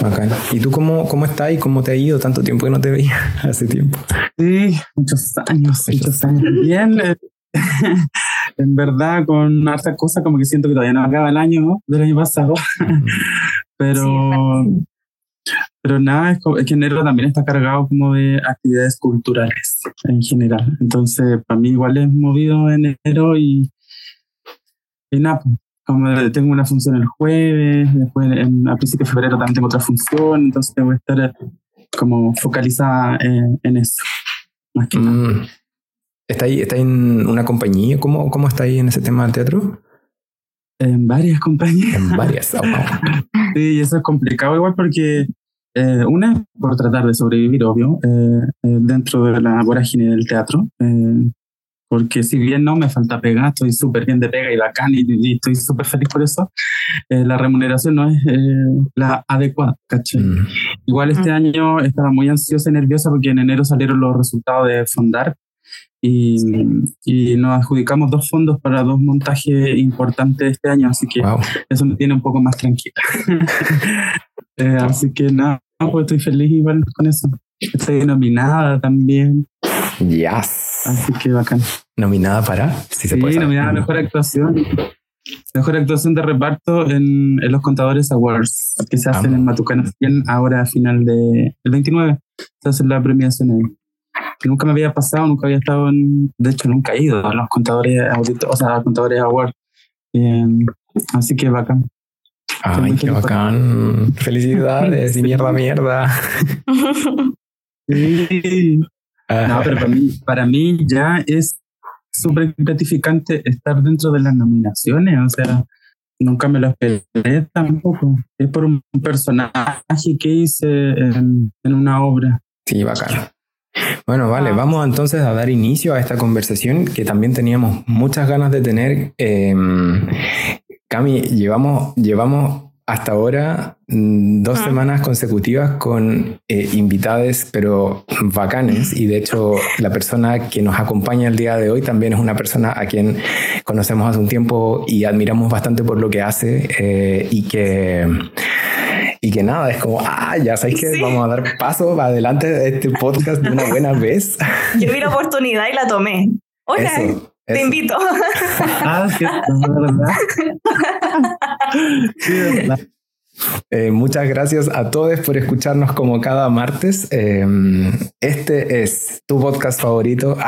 Bacán. ¿Y tú cómo, cómo estás y cómo te ha ido? Tanto tiempo que no te veía hace tiempo. Sí, muchos años, muchos años. Bien, eh, en verdad, con harta cosa, como que siento que todavía no acaba el año ¿no? del año pasado. pero, pero nada, es, que enero también está cargado como de actividades culturales en general. Entonces, para mí igual es movido en enero y, y nada, pues, como tengo una función el jueves, después en, a principios de febrero también tengo otra función, entonces tengo que estar eh, como focalizada en, eso. Más que mm. ¿Está, ahí, ¿Está en una compañía? ¿Cómo, ¿Cómo está ahí en ese tema del teatro? En varias compañías. En varias. Oh, sí, y eso es complicado igual porque eh, una, por tratar de sobrevivir, obvio, eh, dentro de la vorágine del teatro porque si bien no me falta pega, estoy súper bien de pega y bacán y, y estoy súper feliz por eso, eh, la remuneración no es eh, la adecuada, ¿cachai? Mm. Igual este año estaba muy ansiosa y nerviosa porque en enero salieron los resultados de Fondar y, y nos adjudicamos dos fondos para dos montajes importantes este año, así que eso me tiene un poco más tranquila. Eh, así que nada, pues estoy feliz igual con eso. Estoy nominada también. Yes. Así que bacán. Nominada para, si se sí, nominada a Mejor Actuación. Mejor actuación de reparto en, los Contadores Awards que se hacen en Matucana ahora a final de el 29 se hace la premiación ahí. Que nunca me había pasado, nunca había estado en, de hecho nunca he ido a los contadores o sea, a los contadores awards. Em, así que bacán. Ay, qué bacán. Felicidades y mierda, mierda. Sí. No, pero para mí, para mí ya es súper gratificante estar dentro de las nominaciones. O sea, nunca me lo esperé tampoco. Es por un personaje que hice en, una obra. Sí, bacán. Bueno, vale, vamos entonces a dar inicio a esta conversación que también teníamos muchas ganas de tener. Eh, Cami, llevamos, llevamos hasta ahora mm, dos semanas consecutivas con eh, invitades, pero bacanes. Y de hecho, la persona que nos acompaña el día de hoy también es una persona a quien conocemos hace un tiempo y admiramos bastante por lo que hace eh, y que... Y que nada, es como, ah, ya sabéis que vamos a dar paso adelante de este podcast de una buena vez. Yo vi la oportunidad y la tomé. Hola, te invito. Ah, eh, muchas gracias a todos por escucharnos como cada martes. Eh, este es tu podcast favorito.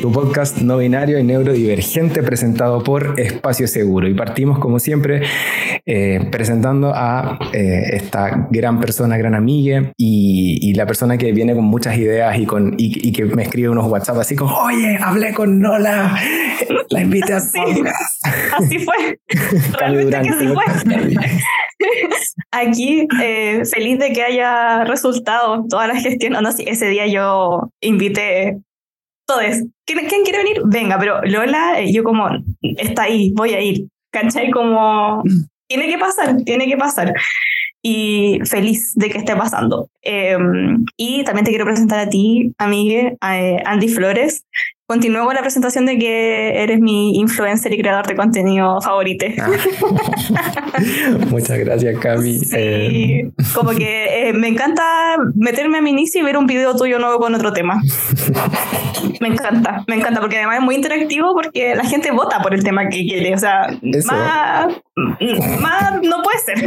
tu podcast no binario y neurodivergente presentado por Espacio Seguro. Y partimos, como siempre, eh, presentando a eh, esta gran persona, gran amiga y, la persona que viene con muchas ideas y, con, y, que me escribe unos WhatsApp así como, oye, hablé con Nola, la invité a podcast. Así fue. Realmente que así fue. Aquí, eh, feliz de que haya resultado toda la gestión. No, ese día yo invité todos. ¿Quién, ¿Quién, quiere venir? Venga, pero Lola, yo como, está ahí, voy a ir. ¿Cachai? Como, tiene que pasar, tiene que pasar. Y feliz de que esté pasando. Em, y también te quiero presentar a ti, amigue, a eh, Andy Flores, Continúo con la presentación de que eres mi influencer y creador de contenido favorito. Ah. Muchas gracias, Cami. Sí, eh, como que eh, me encanta meterme a mi inicio y ver un video tuyo nuevo con otro tema. me encanta, me encanta, porque además es muy interactivo porque la gente vota por el tema que quiere. O sea, más, más no puede ser.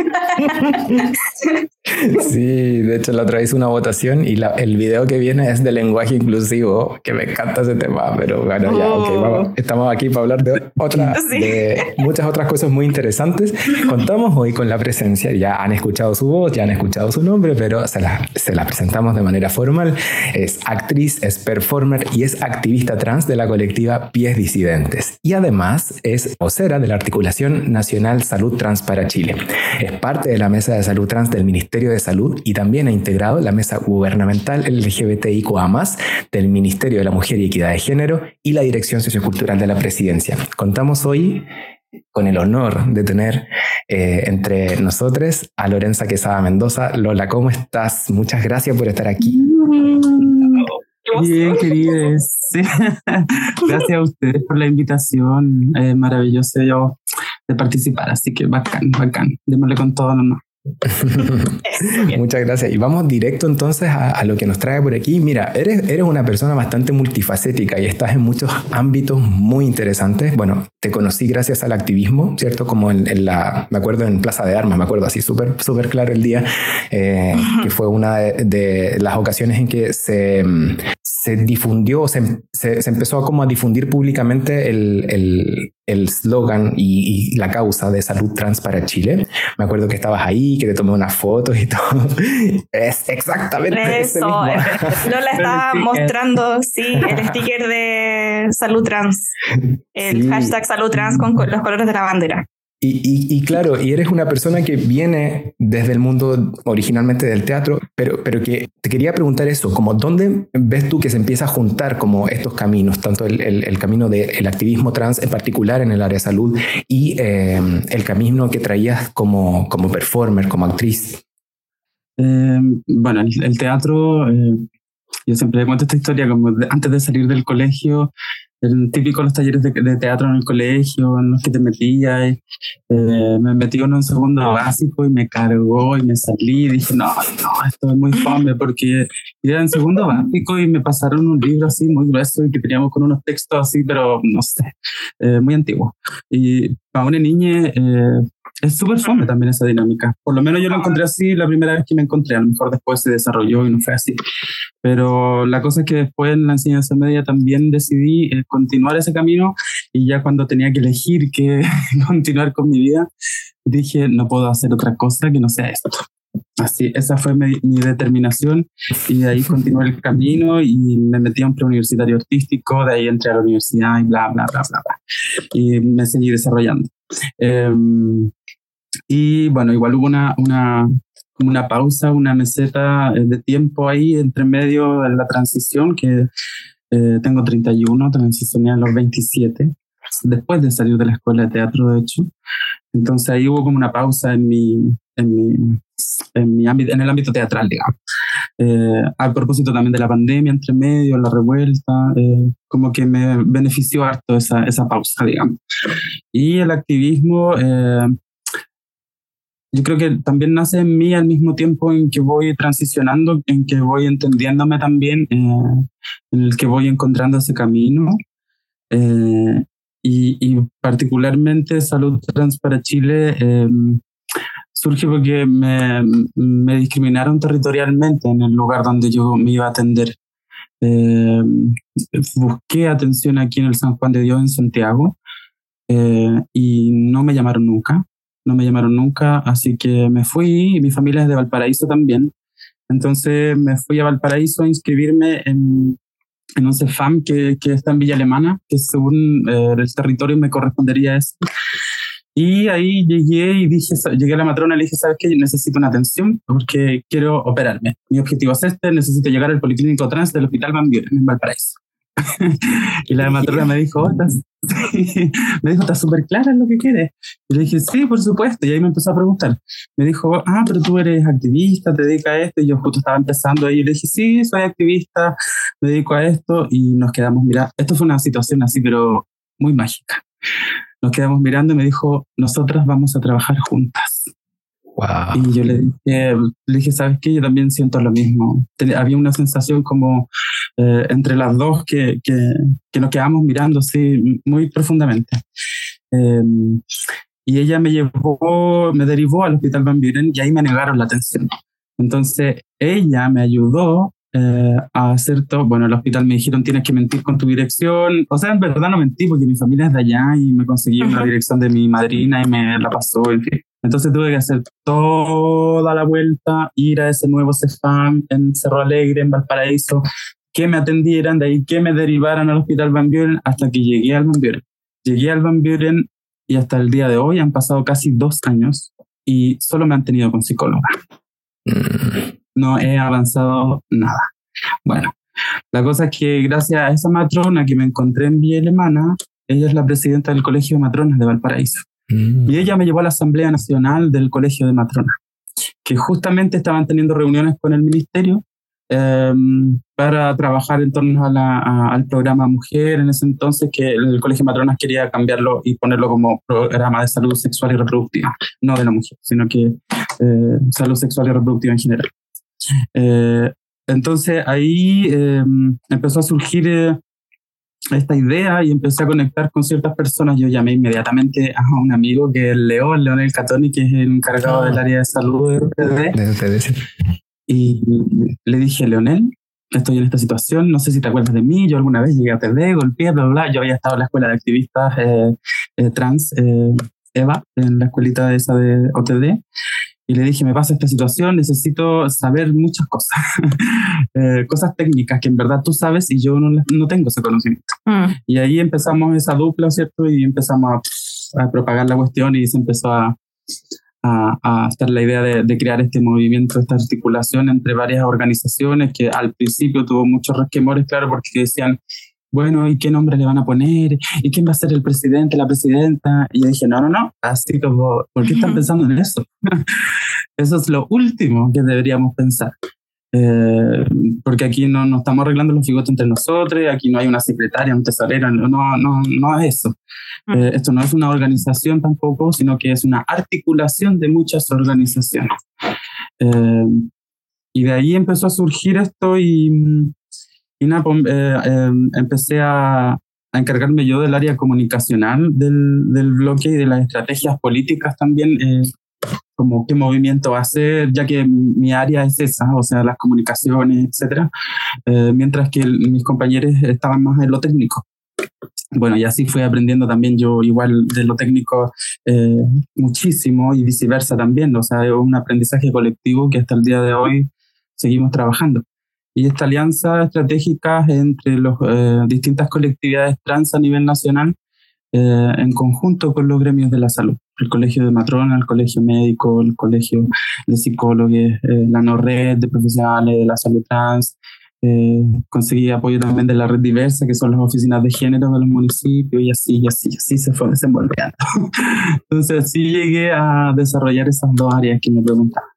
sí, de hecho la otra vez una votación y la, el video que viene es de lenguaje inclusivo, que me encanta ese tema pero bueno, ya, oh. estamos aquí para hablar de, otra, de muchas otras cosas muy interesantes. Contamos hoy con la presencia, ya han escuchado su voz, ya han escuchado su nombre, pero se la, se la presentamos de manera formal. Es actriz, es performer y es activista trans de la colectiva Pies Disidentes. Y además es vocera de la Articulación Nacional Salud Trans para Chile. Es parte de la Mesa de Salud Trans del Ministerio de Salud y también ha integrado la Mesa Gubernamental LGBTIQA+, del Ministerio de la Mujer y Equidad de Género y la Dirección Sociocultural de la Presidencia. Contamos hoy con el honor de tener eh, entre nosotros a Lorenza Quesada Mendoza. Lola, ¿cómo estás? Muchas gracias por estar aquí. Bien, queridos. Gracias a ustedes por la invitación. maravilloso. Yo de participar. Así que bacán, bacán. Démosle con todo nomás. Muchas gracias. Y vamos directo entonces a, lo que nos trae por aquí. Mira, eres, eres una persona bastante multifacética y estás en muchos ámbitos muy interesantes. Bueno, te conocí gracias al activismo, ¿cierto? Como en, la, me acuerdo en Plaza de Armas, me acuerdo así súper súper claro el día, eh, que fue una de, las ocasiones en que se, se difundió, se, se, empezó a como a difundir públicamente el, el, el slogan y, la causa de salud trans para Chile. Me acuerdo que estabas ahí, que te tomé unas fotos y todo. Es exactamente eso. No la estaba mostrando, sí, el sticker de salud trans, el hashtag salud trans con los colores de la bandera. Y, claro, y eres una persona que viene desde el mundo originalmente del teatro, pero, pero que te quería preguntar eso, como dónde ves tú que se empieza a juntar como estos caminos, tanto el, el, camino del activismo trans en particular en el área de salud y em, el camino que traías como, como performer, como actriz? Em, bueno, el, teatro, eh, yo siempre cuento esta historia, como antes de salir del colegio, el típico los talleres de, teatro en el colegio, en los que te metías. Eh, me metí en un segundo básico y me cargó y me salí. Y dije, no, no, esto es muy fome porque iba en segundo básico y me pasaron un libro así muy grueso y que teníamos con unos textos así, pero no sé, eh, muy antiguo. Y para una niña eh, es súper fome también esa dinámica. Por lo menos yo lo encontré así la primera vez que me encontré. A lo mejor después se desarrolló y no fue así. Pero la cosa es que después en la enseñanza media también decidí eh, continuar ese camino y ya cuando tenía que elegir que continuar con mi vida, dije, no puedo hacer otra cosa que no sea esto. Así, esa fue mi, determinación y de ahí continué el camino y me metí a un preuniversitario artístico, de ahí entré a la universidad y bla, bla, bla, bla, bla. Y me seguí desarrollando. Em, y bueno, igual hubo una, una, una pausa, una meseta eh, de tiempo ahí entre medio de la transición, que eh, tengo 31, transicioné a los 27, después de salir de la escuela de teatro, de hecho. Entonces ahí hubo como una pausa en mi, en mi, en mi ámbito, en el ámbito teatral, digamos. Eh, a propósito también de la pandemia, entre medio, la revuelta, eh, como que me benefició harto esa, esa pausa, digamos. Y el activismo, eh, yo creo que también nace en mí al mismo tiempo en que voy transicionando, en que voy entendiéndome también, en el que voy encontrando ese camino. Y, y, particularmente Salud Trans para Chile surge porque me, me, discriminaron territorialmente en el lugar donde yo me iba a atender. Eh, busqué atención aquí en el San Juan de Dios, en Santiago, eh, y no me llamaron nunca, no me llamaron nunca, así que me fui, y mi familia es de Valparaíso también, entonces me fui a Valparaíso a inscribirme en, en un CEFAM que, que está en Villa Alemana, que según eh, el territorio me correspondería eso. Y ahí llegué y dije, llegué a la matrona y le dije, ¿sabes qué? Necesito una atención porque quiero operarme. Mi objetivo es este, necesito llegar al Policlínico Trans del Hospital Van en Valparaíso. y la matrona me dijo, oh, me dijo, ¿estás súper clara en lo que quieres? Y le dije, sí, por supuesto. Y ahí me empezó a preguntar. Me dijo, ah, pero tú eres activista, te dedicas a esto. Y yo justo estaba empezando ahí y le dije, sí, soy activista, me dedico a esto. Y nos quedamos, mira, esto fue una situación así, pero muy mágica nos quedamos mirando y me dijo, nosotras vamos a trabajar juntas. Y yo le dije, le dije, ¿sabes qué? Yo también siento lo mismo. había una sensación como eh, entre las dos que, que, que, nos quedamos mirando así muy profundamente. Em, y ella me llevó, me derivó al Hospital Van Buren y ahí me negaron la atención. Entonces, ella me ayudó eh, a hacer todo. Bueno, el hospital me dijeron tienes que mentir con tu dirección. O sea, en verdad no mentí porque mi familia es de allá y me conseguí una dirección de mi madrina y me la pasó, en fin. Entonces tuve que hacer toda la vuelta, ir a ese nuevo CEFAM en Cerro Alegre, en Valparaíso, que me atendieran, de ahí que me derivaran al hospital Van Buren hasta que llegué al Van Buren. Llegué al Van Buren y hasta el día de hoy han pasado casi dos años y solo me han tenido con psicóloga. Mm no he avanzado nada. Bueno, la cosa es que gracias a esa matrona que me encontré en Vía Alemana, ella es la presidenta del Colegio de Matronas de Valparaíso. Mm. Y ella me llevó a la Asamblea Nacional del Colegio de Matronas, que justamente estaban teniendo reuniones con el ministerio em, para trabajar en torno a al programa Mujer en ese entonces, que el Colegio Matronas quería cambiarlo y ponerlo como programa de salud sexual y reproductiva, no de la mujer, sino que eh, salud sexual y reproductiva en general. Eh, entonces ahí em, empezó a surgir eh, esta idea y empecé a conectar con ciertas personas. Yo llamé inmediatamente a un amigo que es León, Leonel Catoni, que es el encargado del ah. área de salud de UTD. Y le dije, Leonel, estoy en esta situación, no sé si te acuerdas de mí, yo alguna vez llegué a UTD, golpeé, bla, bla, bla. Yo había estado en la escuela de activistas eh, eh, trans, eh, Eva, en la escuelita esa de OTD, y le dije, me pasa esta situación, necesito saber muchas cosas, eh, cosas técnicas que en verdad tú sabes y yo no, no tengo ese conocimiento. Mm. Y ahí empezamos esa dupla, ¿cierto? Y empezamos a, propagar la cuestión y se empezó a, a, a estar la idea de, de, crear este movimiento, esta articulación entre varias organizaciones que al principio tuvo muchos resquemores, claro, porque decían, bueno, ¿y qué nombre le van a poner? ¿Y quién va a ser el presidente, la presidenta? Y yo dije, no, no, no, así como, ¿por qué están pensando en eso? eso es lo último que deberíamos pensar. Eh, porque aquí no, no estamos arreglando los figotes entre nosotros, aquí no hay una secretaria, un tesorero, no, no, no es eso. Mm. Eh, esto no es una organización tampoco, sino que es una articulación de muchas organizaciones. Eh, y de ahí empezó a surgir esto y y nada, pues, eh, em, empecé a, a, encargarme yo del área comunicacional del, del, bloque y de las estrategias políticas también, eh, como qué movimiento hacer, ya que mi área es esa, o sea, las comunicaciones, etcétera, eh, mientras que mis compañeros estaban más en lo técnico. Bueno, y así fui aprendiendo también yo igual de lo técnico muchísimo y viceversa también, o sea, es un aprendizaje colectivo que hasta el día de hoy seguimos trabajando y esta alianza estratégica entre las eh, distintas colectividades trans a nivel nacional eh, en conjunto con los gremios de la salud, el Colegio de Matrona, el Colegio Médico, el Colegio de Psicólogos, eh, la no red de profesionales de la salud trans. conseguí apoyo también de la red diversa, que son las oficinas de género de los municipios, y así, y así, y así se fue desenvolviendo. Entonces, sí llegué a desarrollar esas dos áreas que me preguntaban.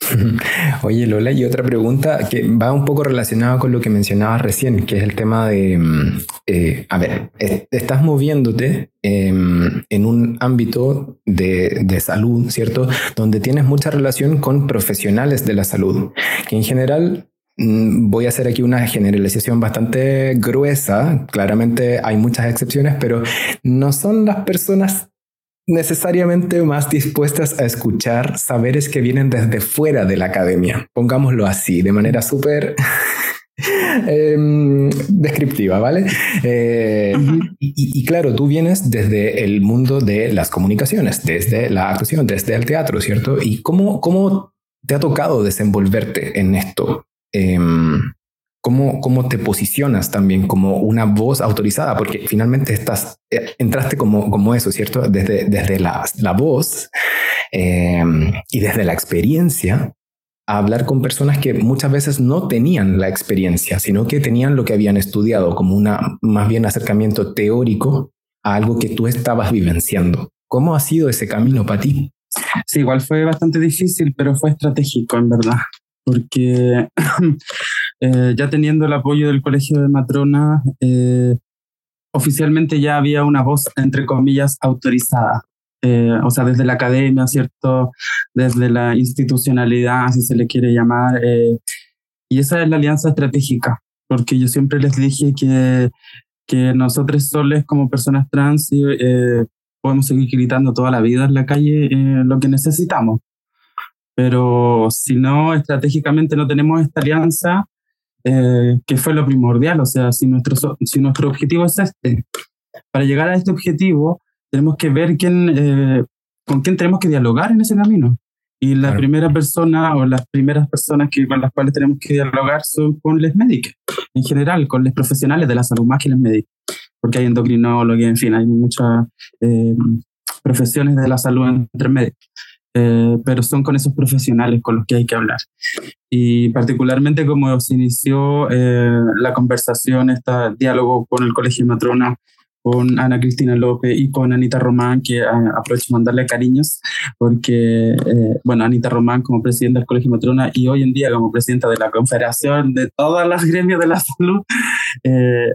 Oye, Lola, y otra pregunta que va un poco relacionada con lo que mencionabas recién, que es el tema de, mm, eh, a ver, estás moviéndote em, en un ámbito de, de, salud, ¿cierto? Donde tienes mucha relación con profesionales de la salud, que en general... Mm, voy a hacer aquí una generalización bastante gruesa. Claramente hay muchas excepciones, pero no son las personas necesariamente más dispuestas a escuchar saberes que vienen desde fuera de la academia. Pongámoslo así, de manera súper em, descriptiva, ¿vale? Eh, y, claro, tú vienes desde el mundo de las comunicaciones, desde la actuación, desde el teatro, ¿cierto? ¿Y cómo, cómo te ha tocado desenvolverte en esto? Em, cómo, cómo te posicionas también como una voz autorizada, porque finalmente estás, eh, entraste como, como eso, ¿cierto? Desde, desde la, la voz em, y desde la experiencia a hablar con personas que muchas veces no tenían la experiencia, sino que tenían lo que habían estudiado como una más bien acercamiento teórico a algo que tú estabas vivenciando. ¿Cómo ha sido ese camino para ti? Sí, igual fue bastante difícil, pero fue estratégico en verdad, porque Eh, ya teniendo el apoyo del Colegio de Matrona, eh, oficialmente ya había una voz, entre comillas, autorizada. Eh, o sea, desde la academia, ¿cierto? Desde la institucionalidad, si se le quiere llamar. y esa es la alianza estratégica, porque yo siempre les dije que, que nosotros soles como personas trans podemos seguir gritando toda la vida en la calle lo que necesitamos. Pero si no, estratégicamente no tenemos esta alianza, eh, que fue lo primordial. O sea, si nuestro, si nuestro objetivo es este, para llegar a este objetivo, tenemos que ver quién, eh, con quién tenemos que dialogar en ese camino. Y la primera persona o las primeras personas que, con las cuales tenemos que dialogar son con los médicos, en general, con los profesionales de la salud, más que los médicos, porque hay endocrinólogos, en fin, hay muchas eh, profesiones de la salud entre médicos. Eh, pero son con esos profesionales con los que hay que hablar. Y particularmente como se inició eh, la conversación, este diálogo con el Colegio Matrona, con Ana Cristina López y con Anita Román, que ah, aprovecho mandarle cariños, porque, eh, bueno, Anita Román como presidenta del Colegio Matrona y hoy en día como presidenta de la Confederación de todas las gremios de la salud, eh,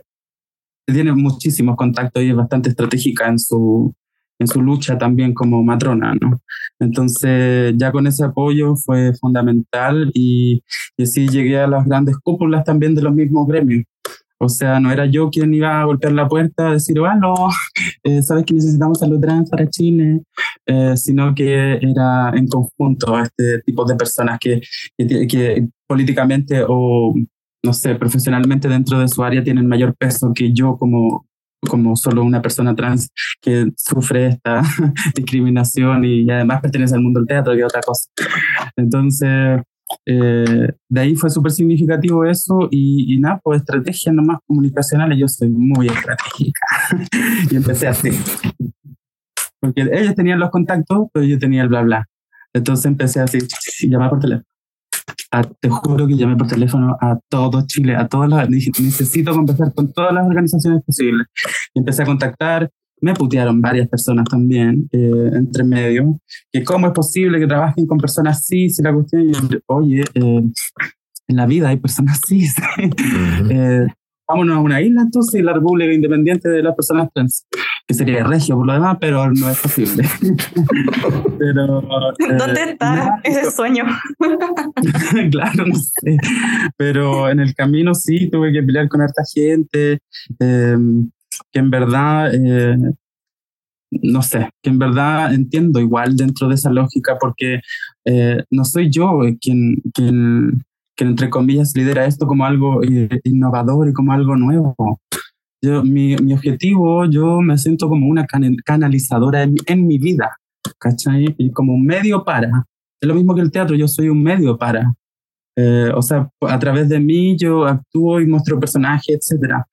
tiene muchísimos contactos y es bastante estratégica en su, en su lucha también como matrona, ¿no? Entonces, ya con ese apoyo fue fundamental y, y así llegué a las grandes cúpulas también de los mismos gremios. O sea, no era yo quien iba a golpear la puerta a decir, bueno, eh, sabes que necesitamos salud trans para Chile, eh, sino que era en conjunto este tipo de personas que, que, que políticamente o, no sé, profesionalmente dentro de su área tienen mayor peso que yo como, como solo una persona trans que sufre esta discriminación y además pertenece al mundo del teatro y otra cosa. Entonces, eh, de ahí fue súper significativo eso y, y nada, pues estrategias nomás comunicacionales, yo soy muy estratégica y empecé así. Porque ellos tenían los contactos, pero yo tenía el bla bla. Entonces empecé así, llamar por teléfono. Te juro que llamé por teléfono a todo Chile, a todas las, necesito conversar con todas las organizaciones posibles. Y empecé a contactar, me putearon varias personas también, eh, entre medio, que cómo es posible que trabajen con personas así, si la cuestión, oye, eh, en la vida hay personas así, eh, vámonos a una isla entonces y la República Independiente de las Personas Trans, que sería regio por lo demás, pero no es posible. pero, ¿Dónde está ese sueño? claro, no sé. Pero en el camino sí, tuve que pelear con harta gente que en verdad, eh, no sé, que en verdad entiendo igual dentro de esa lógica porque eh, no soy yo quien, quien, quien, entre comillas, lidera esto como algo innovador y como algo nuevo. Yo, mi, mi objetivo, yo me siento como una canalizadora en, en mi vida, ¿cachai? Y como un medio para. Es lo mismo que el teatro, yo soy un medio para. Eh, o sea, a través de mí yo actúo y muestro personajes, etc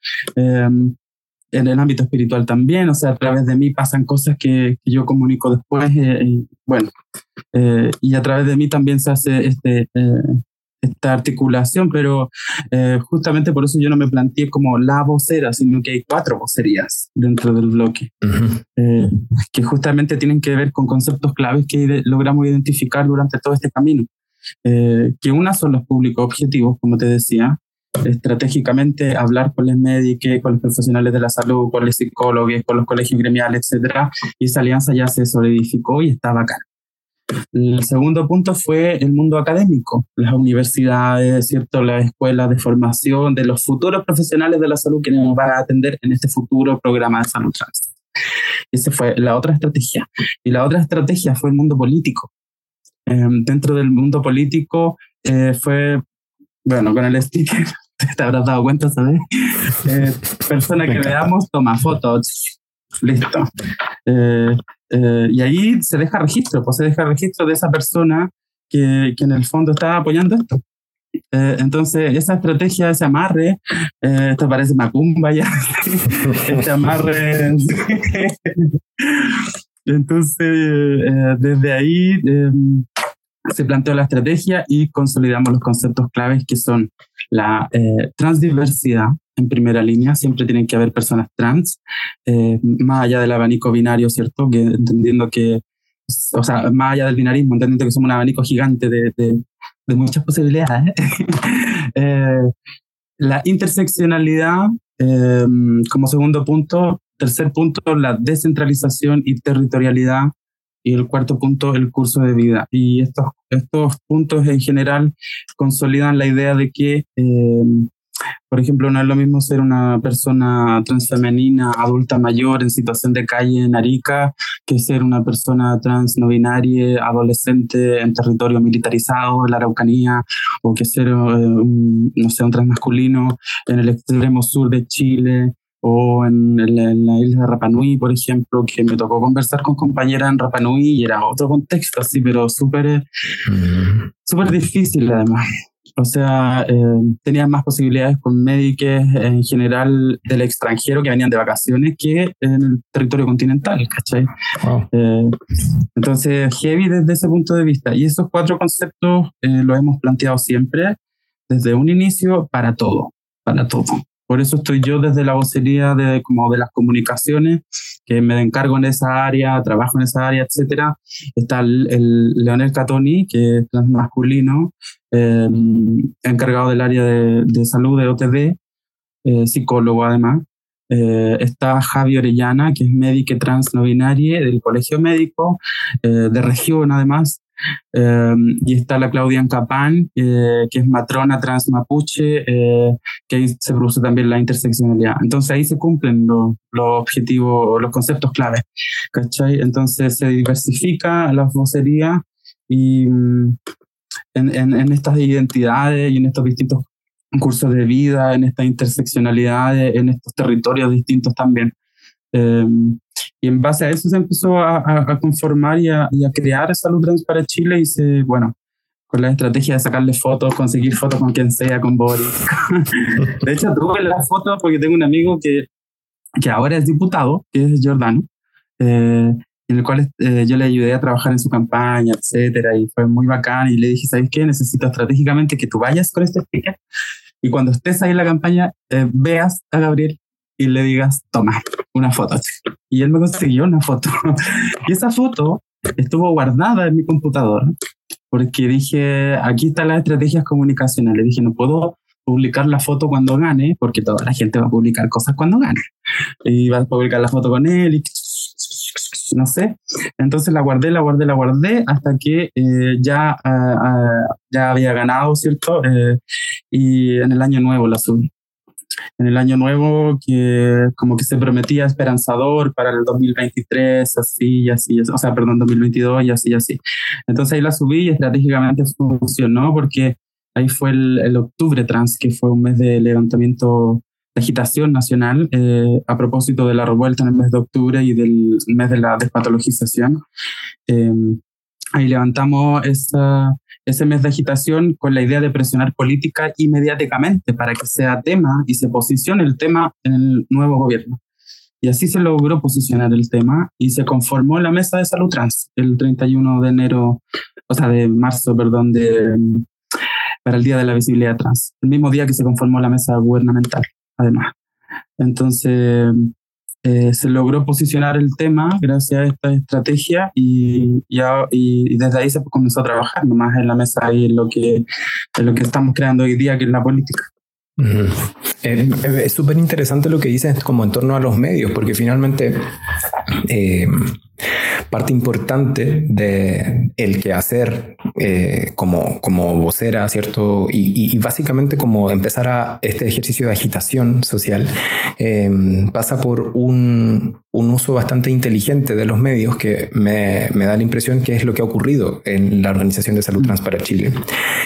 en el ámbito espiritual también, o sea, a través de mí pasan cosas que, que yo comunico después, eh, y, bueno, eh, y a través de mí también se hace este, eh, esta articulación, pero justamente por eso yo no me planteé como la vocera, sino que hay cuatro vocerías dentro del bloque, que justamente tienen que ver con conceptos claves que logramos identificar durante todo este camino. que una son los públicos objetivos, como te decía, estratégicamente hablar con los médicos, con los profesionales de la salud, con los psicólogos, con los colegios gremiales, etcétera, y esa alianza ya se solidificó y está bacán. El segundo punto fue el mundo académico, las universidades, ¿cierto? las escuelas de formación de los futuros profesionales de la salud que nos van a atender en este futuro programa de salud trans. Esa fue la otra estrategia. Y la otra estrategia fue el mundo político. Eh, dentro del mundo político eh, fue bueno, con el sticker, te habrás dado cuenta, ¿sabes? Eh, persona que veamos toma fotos. Listo. Eh, eh, y ahí se deja registro, pues se deja registro de esa persona que, que en el fondo está apoyando esto. entonces, esa estrategia, ese amarre, esto parece macumba ya, este amarre. entonces, desde ahí em, se planteó la estrategia y consolidamos los conceptos claves que son la eh, transdiversidad en primera línea, siempre tienen que haber personas trans, eh, más allá del abanico binario, ¿cierto? Que entendiendo que, o sea, más allá del binarismo, entendiendo que somos un abanico gigante de, de, muchas posibilidades. eh, la interseccionalidad, como segundo punto. Tercer punto, la descentralización y territorialidad y el cuarto punto, el curso de vida. Y estos, estos puntos en general consolidan la idea de que, eh, por ejemplo, no es lo mismo ser una persona transfemenina, adulta mayor en situación de calle en Arica, que ser una persona trans no binaria, adolescente en territorio militarizado, en la Araucanía, o que ser, eh, no sé, un transmasculino en el extremo sur de Chile, o en, la isla de Rapanui, por ejemplo, que me tocó conversar con compañeras en Rapanui y era otro contexto así, pero súper mm. súper difícil además. O sea, eh, tenía más posibilidades con médicos en general del extranjero que venían de vacaciones que en el territorio continental, ¿cachai? Eh, entonces, heavy desde ese punto de vista. Y esos cuatro conceptos eh, los hemos planteado siempre desde un inicio para todo, para todo. Por eso estoy yo desde la vocería de, como de las comunicaciones, que me encargo en esa área, trabajo en esa área, etcétera. Está el, Leonel Catoni, que es masculino, em, encargado del área de, de salud de OTD, eh, psicólogo además. Eh, está Javi Orellana, que es médico trans no binaria del Colegio Médico, eh, de región además. Y está la Claudia Capán, que es matrona trans mapuche, que ahí se produce también la interseccionalidad. Entonces ahí se cumplen los, los objetivos, los conceptos clave. ¿cachai? Entonces se diversifica la vocería y mm, en, en, en, estas identidades y en estos distintos cursos de vida, en esta interseccionalidad, en estos territorios distintos también. Em, y en base a eso se empezó a, a, conformar y a, a, crear Salud Trans para Chile y se, bueno, con la estrategia de sacarle fotos, conseguir fotos con quien sea, con Boris. de hecho, tuve la foto porque tengo un amigo que, que ahora es diputado, que es Jordano, eh, en el cual eh, yo le ayudé a trabajar en su campaña, etcétera, y fue muy bacán. Y le dije, ¿sabes qué? Necesito estratégicamente que tú vayas con este speaker y cuando estés ahí en la campaña, eh, veas a Gabriel y le digas, toma, una foto. Y él me consiguió una foto. y esa foto estuvo guardada en mi computador porque dije, aquí están las estrategias comunicacionales. Dije, no puedo publicar la foto cuando gane, porque toda la gente va a publicar cosas cuando gane. Y va a publicar la foto con él y no sé. Entonces la guardé, la guardé, la guardé hasta que eh, ya, ah, ah, ya había ganado, ¿cierto? Eh, y en el año nuevo la subí. En el año nuevo que como que se prometía esperanzador para el 2023, así y así, o sea, perdón, 2022 y así y así. Entonces ahí la subí y estratégicamente funcionó porque ahí fue el, el octubre trans, que fue un mes de levantamiento agitación nacional eh, a propósito de la revuelta en el mes de octubre y del mes de la despatologización. Eh, ahí levantamos esa, ese mes de agitación con la idea de presionar política inmediatamente para que sea tema y se posicione el tema en el nuevo gobierno. Y así se logró posicionar el tema y se conformó la mesa de salud trans el 31 de enero, o sea, de marzo, perdón, de, para el Día de la Visibilidad Trans, el mismo día que se conformó la mesa gubernamental además. Entonces, eh, se logró posicionar el tema gracias a esta estrategia y, ya, y, desde ahí se comenzó a trabajar nomás en la mesa y en lo que, en lo que estamos creando hoy día, que es la política. Eh, es súper interesante lo que dices como en torno a los medios, porque finalmente eh, parte importante de el quehacer eh, como, como vocera, ¿cierto? Y, básicamente como empezar a este ejercicio de agitación social em, pasa por un, un, uso bastante inteligente de los medios que me, me, da la impresión que es lo que ha ocurrido en la Organización de Salud Trans para Chile.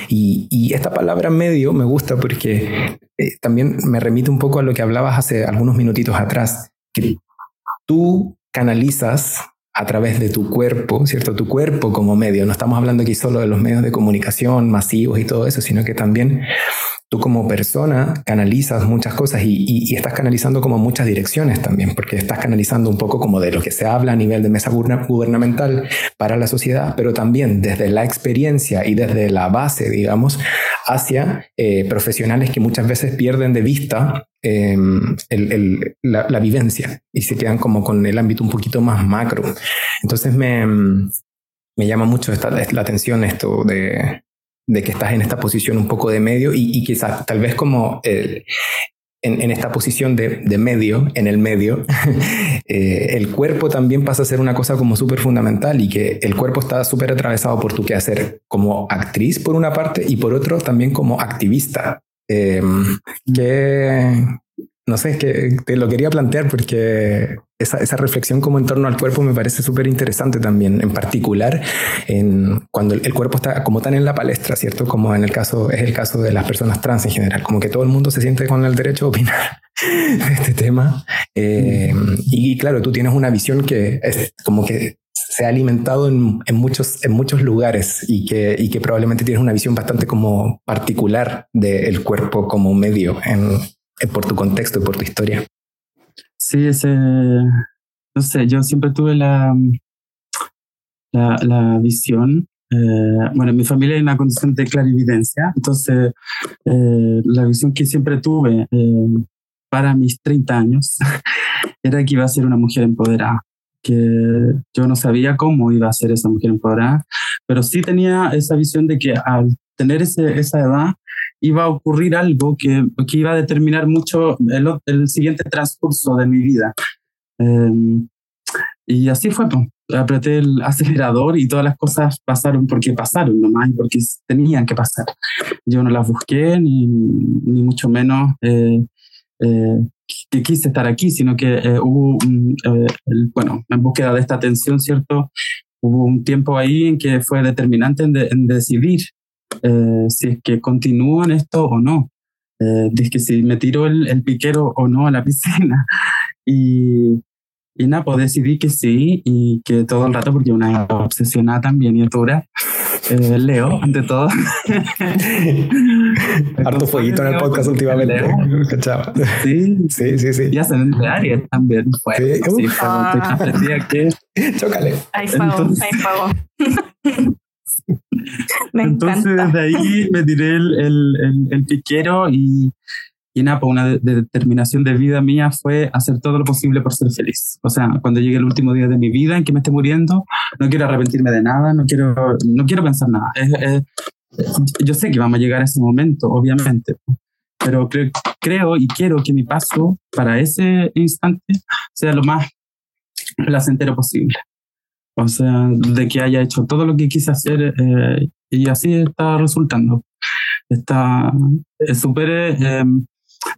Y, y esta palabra medio me gusta porque eh, también me remite un poco a lo que hablabas hace algunos minutitos atrás, que tú canalizas a través de tu cuerpo, ¿cierto? Tu cuerpo como medio. No estamos hablando aquí solo de los medios de comunicación masivos y todo eso, sino que también tú como persona canalizas muchas cosas y, estás canalizando como muchas direcciones también, porque estás canalizando un poco como de lo que se habla a nivel de mesa gubernamental para la sociedad, pero también desde la experiencia y desde la base, digamos, hacia eh, profesionales que muchas veces pierden de vista em, la, vivencia y se quedan como con el ámbito un poquito más macro. Entonces me, me llama mucho esta, la atención esto de, de, que estás en esta posición un poco de medio y, y quizás tal vez como en, esta posición de, medio, en el medio, eh, el cuerpo también pasa a ser una cosa como súper fundamental y que el cuerpo está súper atravesado por tu quehacer como actriz por una parte y por otro también como activista. Em, que, no sé, que te lo quería plantear porque esa, esa reflexión como en torno al cuerpo me parece súper interesante también, en particular en cuando el, cuerpo está como tan en la palestra, ¿cierto? Como en el caso, es el caso de las personas trans en general, como que todo el mundo se siente con el derecho a opinar de este tema. Eh, y claro, tú tienes una visión que es como que se ha alimentado en, muchos, en muchos lugares y que, y que probablemente tienes una visión bastante como particular del cuerpo como medio en, por tu contexto y por tu historia. Sí, ese, no sé, yo siempre tuve la, la, visión. Eh, bueno, en mi familia hay una condición de clarividencia, entonces eh, la visión que siempre tuve, eh, para mis 30 años era que iba a ser una mujer empoderada, que yo no sabía cómo iba a ser esa mujer empoderada, pero sí tenía esa visión de que al tener ese, esa edad iba a ocurrir algo que, que iba a determinar mucho el, el siguiente transcurso de mi vida. Em, y así fue, pues. apreté el acelerador y todas las cosas pasaron porque pasaron nomás, porque tenían que pasar. Yo no las busqué, ni, ni mucho menos eh, eh, que quise estar aquí, sino que eh, hubo, bueno, en búsqueda de esta atención, ¿cierto? Hubo un tiempo ahí en que fue determinante en, decidir si es que continúo en esto o no. Eh, que si me tiro el, el, piquero o no a la piscina. Y, y nada, pues decidí que sí y que todo el rato, porque una obsesionada también y dura, eh, leo ante todo. Harto fueguito en el podcast últimamente. Sí, sí, sí, sí. Y hacen de Aries también. Fue, sí, sí ah. que... Chócale. Ahí fuego, ahí fuego. Entonces, desde ahí me tiré el, el, el piquero y y nada, pues una determinación de vida mía fue hacer todo lo posible por ser feliz. O sea, cuando llegue el último día de mi vida en que me esté muriendo, no quiero arrepentirme de nada, no quiero, no quiero pensar nada. yo sé que vamos a llegar a ese momento, obviamente, pero creo, creo y quiero que mi paso para ese instante sea lo más placentero posible. O sea, de que haya hecho todo lo que quise hacer eh, y así está resultando. Está súper eh,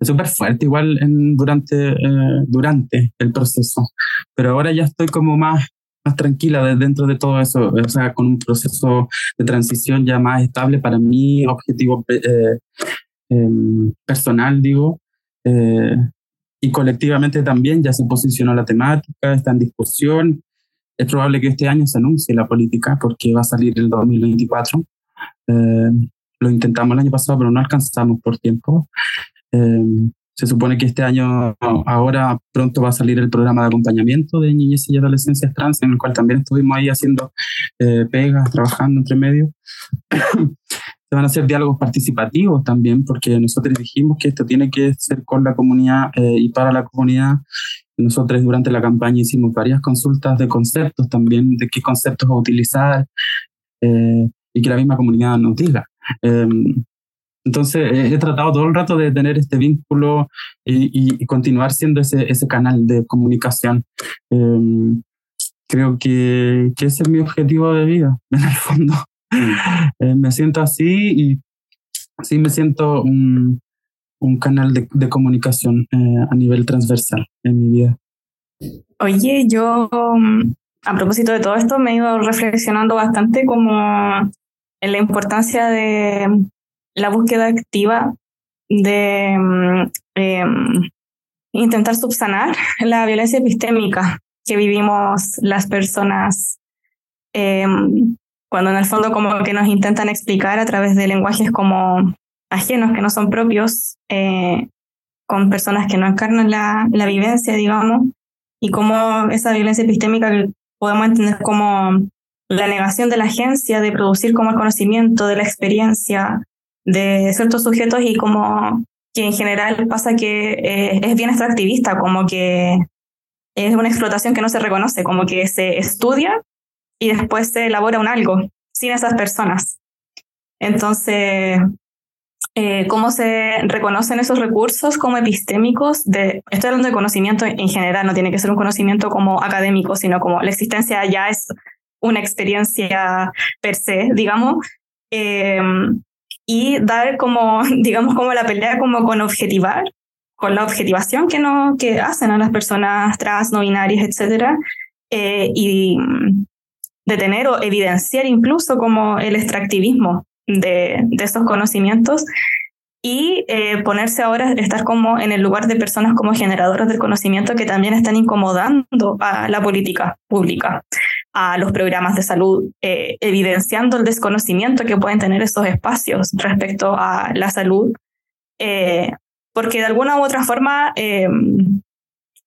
es súper fuerte igual en, durante, eh, durante el proceso, pero ahora ya estoy como más, más tranquila de, dentro de todo eso, o sea, con un proceso de transición ya más estable para mi objetivo eh, em, personal, digo, eh, y colectivamente también ya se posicionó la temática, está en discusión. Es probable que este año se anuncie la política porque va a salir el 2024. lo intentamos el año pasado, pero no alcanzamos por tiempo. Em, se supone que este año, ahora pronto va a salir el programa de acompañamiento de niñez y adolescencias trans, en el cual también estuvimos ahí haciendo eh, pegas, trabajando entre medio. se van a hacer diálogos participativos también, porque nosotros dijimos que esto tiene que ser con la comunidad eh, y para la comunidad. Nosotros durante la campaña hicimos varias consultas de conceptos también, de qué conceptos utilizar eh, y que la misma comunidad nos diga. Em, entonces, he tratado todo el rato de tener este vínculo y, continuar siendo ese, ese, canal de comunicación. Em, creo que, que, ese es mi objetivo de vida, en el fondo. Eh, me siento así y sí me siento un, un canal de, de comunicación eh, a nivel transversal en mi vida. Oye, yo a propósito de todo esto me he ido reflexionando bastante como en la importancia de la búsqueda activa de mm, em, intentar subsanar la violencia epistémica que vivimos las personas em, cuando en el fondo como que nos intentan explicar a través de lenguajes como ajenos que no son propios, eh, con personas que no encarnan la, la vivencia, digamos, y cómo esa violencia epistémica podemos entender como la negación de la agencia de producir como el conocimiento de la experiencia de ciertos sujetos y como que en general pasa que eh, es bien extractivista, como que es una explotación que no se reconoce, como que se estudia y después se elabora un algo sin esas personas. Entonces, eh, ¿cómo se reconocen esos recursos como epistémicos? De, estoy hablando de conocimiento en general, no tiene que ser un conocimiento como académico, sino como la existencia ya es una experiencia per se, digamos. Eh, y dar como, digamos, como la pelea como con objetivar, con la objetivación que, no, que hacen a las personas trans, no binarias, etcétera, eh, y detener o evidenciar incluso como el extractivismo de, de esos conocimientos y eh, ponerse ahora, estar como en el lugar de personas como generadoras del conocimiento que también están incomodando a la política pública a los programas de salud, eh, evidenciando el desconocimiento que pueden tener esos espacios respecto a la salud, eh, porque de alguna u otra forma eh,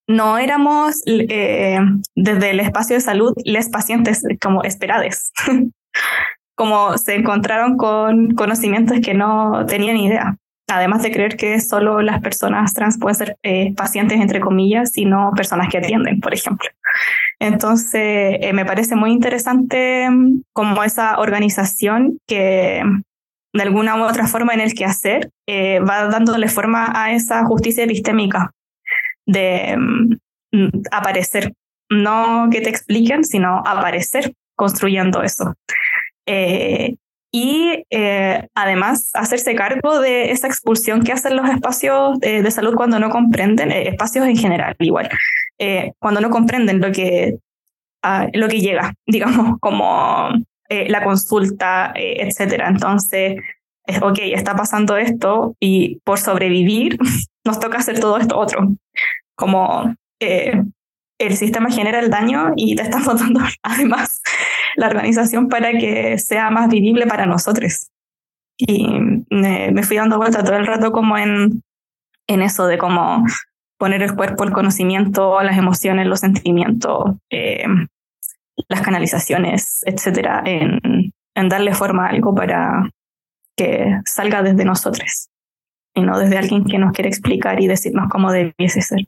no éramos desde el espacio de salud les pacientes como esperados, como se encontraron con conocimientos que no tenían idea. además de creer que solo las personas trans pueden ser pacientes, entre comillas, sino personas que atienden, por ejemplo. Entonces, eh, me parece muy interesante mm, como esa organización que de alguna u otra forma en el que hacer eh, va dándole forma a esa justicia epistémica de mm, aparecer, no que te expliquen, sino aparecer construyendo eso. Eh, y eh, además hacerse cargo de esa expulsión que hacen los espacios de, salud cuando no comprenden, espacios en general igual, cuando no comprenden lo que, ah, lo que llega, digamos, como eh, la consulta, eh, etcétera. Entonces, es, ok, está pasando esto y por sobrevivir nos toca hacer todo esto otro. Como eh, el sistema genera el daño y te estamos dando además la organización para que sea más vivible para nosotros. Y me, fui dando vuelta todo el rato como en, en eso de cómo poner el cuerpo, el conocimiento, las emociones, los sentimientos, las canalizaciones, etcétera, en, en darle forma a algo para que salga desde nosotros y no desde alguien que nos quiere explicar y decirnos cómo debiese ser.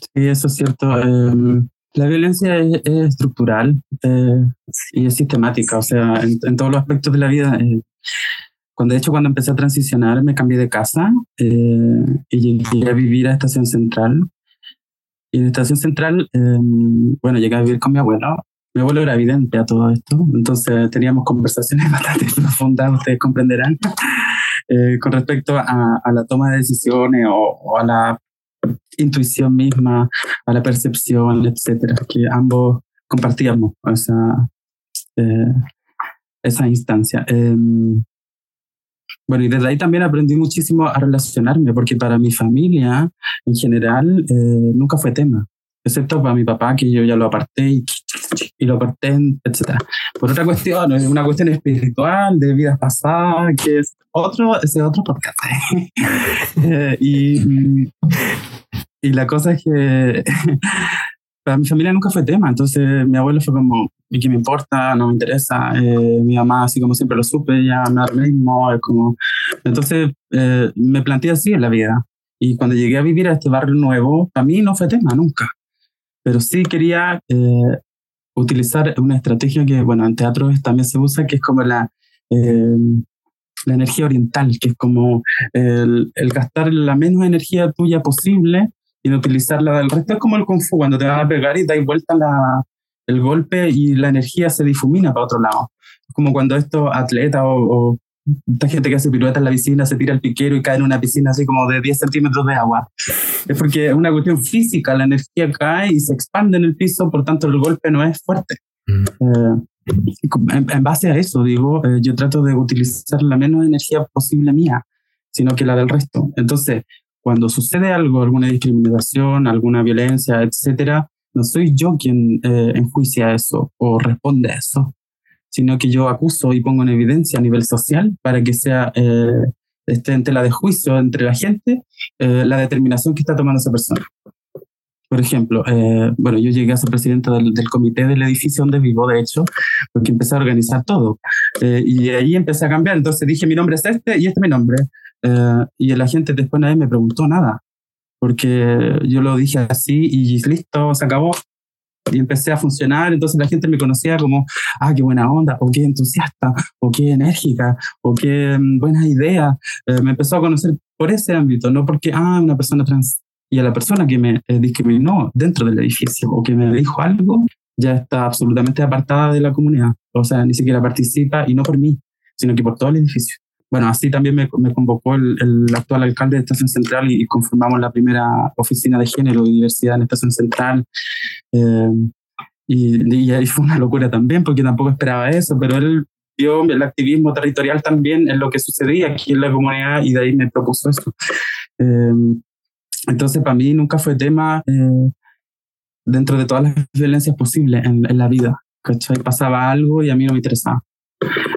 Sí, eso es cierto. Em, la violencia es, estructural eh, y es sistemática, o sea, en, todos los aspectos de la vida. Eh, cuando, de hecho, cuando empecé a transicionar, me cambié de casa eh, y llegué a vivir a Estación Central. Y en Estación Central, em, bueno, llegué a vivir con mi abuelo. Mi abuelo era evidente a todo esto, entonces teníamos conversaciones bastante profundas, ustedes comprenderán, eh, con respecto a, a, la toma de decisiones o, a la intuición misma, a la percepción, etcétera, que ambos compartíamos esa, eh, esa instancia. Em, bueno, y desde ahí también aprendí muchísimo a relacionarme, porque para mi familia en general eh, nunca fue tema, excepto para mi papá, que yo ya lo aparté y, y lo aparté, etc. Por otra cuestión, es una cuestión espiritual, de vidas pasadas, que es otro, ese otro podcast. Eh, y, y la cosa es que para mi familia nunca fue tema, entonces mi abuelo fue como, ¿y qué me importa? No me interesa, eh, mi mamá así como siempre lo supe, ya me da lo mismo, es como... Entonces eh, me planteé así en la vida. Y cuando llegué a vivir a este barrio nuevo, para mí no fue tema nunca, pero sí quería eh, utilizar una estrategia que, bueno, en teatro también se usa, que es como la, la energía oriental, que es como el, el gastar la menos energía tuya posible y no utilizarla del resto. Es como el kung fu, cuando te van a pegar y dais vuelta la, el golpe y la energía se difumina para otro lado. Es como cuando estos atletas o, esta gente que hace piruetas en la piscina se tira el piquero y cae en una piscina así como de 10 centímetros de agua. Es porque es una cuestión física, la energía cae y se expande en el piso, por tanto el golpe no es fuerte. Mm. Eh, en, base a eso, digo, eh, yo trato de utilizar la menos energía posible mía, sino que la del resto. Entonces, cuando sucede algo, alguna discriminación, alguna violencia, etcétera, no soy yo quien eh, enjuicia eso o responde a eso, sino que yo acuso y pongo en evidencia a nivel social para que sea eh, esté en tela de juicio entre la gente eh, la determinación que está tomando esa persona. Por ejemplo, eh, bueno, yo llegué a ser presidente del, del, comité del edificio donde vivo, de hecho, porque empecé a organizar todo. y ahí empecé a cambiar. Entonces dije, mi nombre es este y este es mi nombre. Eh, y la gente después nadie me preguntó nada, porque yo lo dije así y listo, se acabó. Y empecé a funcionar, entonces la gente me conocía como, ah, qué buena onda, o qué entusiasta, o qué enérgica, o qué mm, buena idea. Eh, me empezó a conocer por ese ámbito, no porque, ah, una persona trans. Y a la persona que me eh, discriminó dentro del edificio o que me dijo algo, ya está absolutamente apartada de la comunidad. O sea, ni siquiera participa, y no por mí, sino que por todo el edificio bueno, así también me, convocó el, actual alcalde de Estación Central y, conformamos la primera oficina de género y diversidad en Estación Central. Eh, y, ahí fue una locura también, porque tampoco esperaba eso, pero él vio el activismo territorial también en lo que sucedía aquí en la comunidad y de ahí me propuso eso. Eh, entonces, para mí nunca fue tema eh, dentro de todas las violencias posibles en, en la vida. ¿cachai? Pasaba algo y a mí no me interesaba.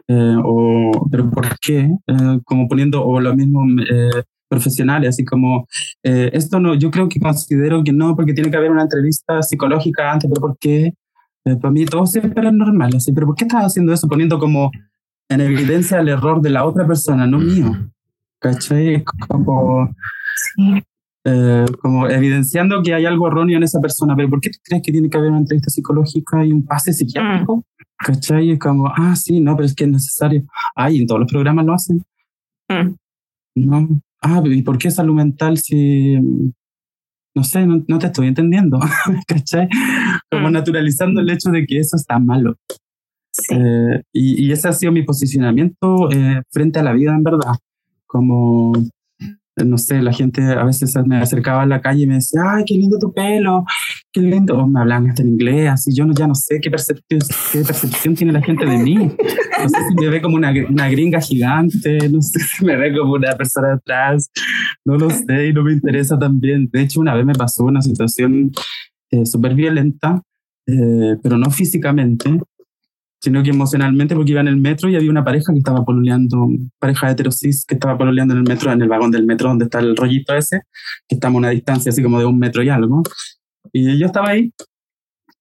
Eh, o, pero ¿por qué? Eh, como poniendo, o lo mismo eh, profesionales, así como, esto no, yo creo que considero que no, porque tiene que haber una entrevista psicológica antes, pero ¿por qué? para mí todo siempre es normal, así, pero ¿por qué estás haciendo eso? Poniendo como en evidencia el error de la otra persona, no mío. ¿cachai? Como, eh, como evidenciando que hay algo erróneo en esa persona, pero ¿por qué crees que tiene que haber una entrevista psicológica y un pase psiquiátrico? Mm. ¿Cachai? Es como, ah, sí, no, pero es que es necesario. Ay, en todos los programas lo hacen. Mm. No. Ah, ¿y por qué salud mental si no sé, no, te estoy entendiendo, ¿cachai? Como mm. naturalizando el hecho de que eso está malo. Eh, y, ese ha sido mi posicionamiento eh, frente a la vida, en verdad. Como no sé, la gente a veces me acercaba a la calle y me decía, ay, qué lindo tu pelo, qué lindo, o me hablan hasta en inglés, así yo no, ya no sé qué percepción, qué percepción tiene la gente de mí. No sé si me ve como una, una gringa gigante, no sé si me ve como una persona atrás, no lo sé y no me interesa también. De hecho, una vez me pasó una situación eh, súper violenta, eh, pero no físicamente, sino que emocionalmente porque iba en el metro y había una pareja que estaba pololeando, pareja heterosis que estaba pololeando en el metro, en el vagón del metro donde está el rollito ese, que estamos a una distancia así como de un metro y algo. Y yo estaba ahí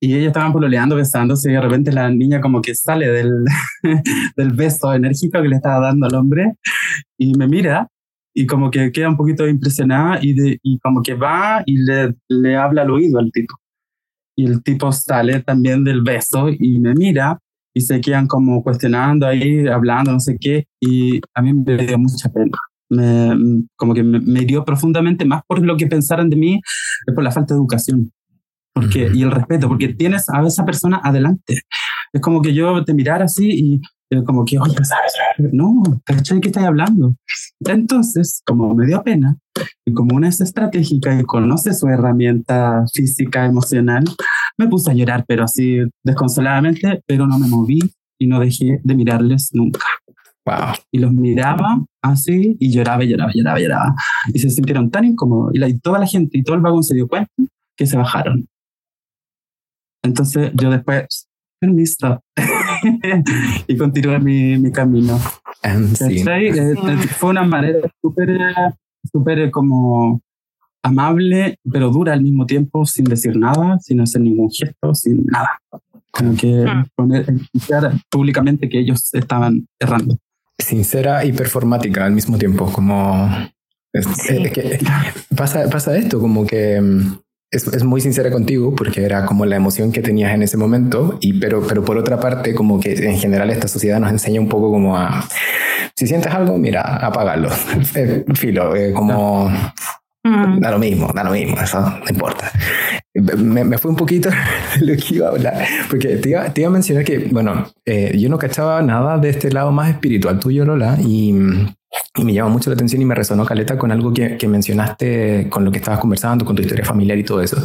y ellos estaban pololeando, besándose y de repente la niña como que sale del, del beso enérgico que le estaba dando al hombre y me mira y como que queda un poquito impresionada y, de, y como que va y le, le habla al oído al tipo. Y el tipo sale también del beso y me mira y se quedan como cuestionando ahí, hablando, no sé qué, y a mí me dio mucha pena. Me, como que me, dio profundamente más por lo que pensaran de mí, es por la falta de educación porque, y el respeto, porque tienes a esa persona adelante. Es como que yo te mirara así y como que, oye, ¿sabes? No, ¿cachai? ¿Qué estás hablando? Entonces, como me dio pena, y como una es estratégica y conoce su herramienta física, emocional, me puse a llorar, pero así desconsoladamente, pero no me moví y no dejé de mirarles nunca. Wow. Y los miraba así y lloraba, lloraba, lloraba, lloraba. Y se sintieron tan incómodos. Y, y toda la gente y todo el vagón se dio cuenta que se bajaron. Entonces yo después, permiso, y continué mi, mi camino. Sí. Eh, eh, fue una manera súper, súper como amable, pero dura al mismo tiempo, sin decir nada, sin hacer ningún gesto, sin nada. Como que ah. poner, públicamente que ellos estaban errando. Sincera y performática al mismo tiempo, como... que pasa, pasa esto, como que mm, es, es, muy sincera contigo porque era como la emoción que tenías en ese momento, y, pero, pero por otra parte, como que en general esta sociedad nos enseña un poco como a, si sientes algo, mira, apágalo, eh, filo, eh, como Mm. Da lo mismo, da lo mismo, eso no importa. Me, me fue un poquito lo que iba a hablar, porque te iba, te iba a mencionar que, bueno, eh, yo no cachaba nada de este lado más espiritual tuyo, Lola, y, y, me llama mucho la atención y me resonó caleta con algo que, que, mencionaste, con lo que estabas conversando, con tu historia familiar y todo eso.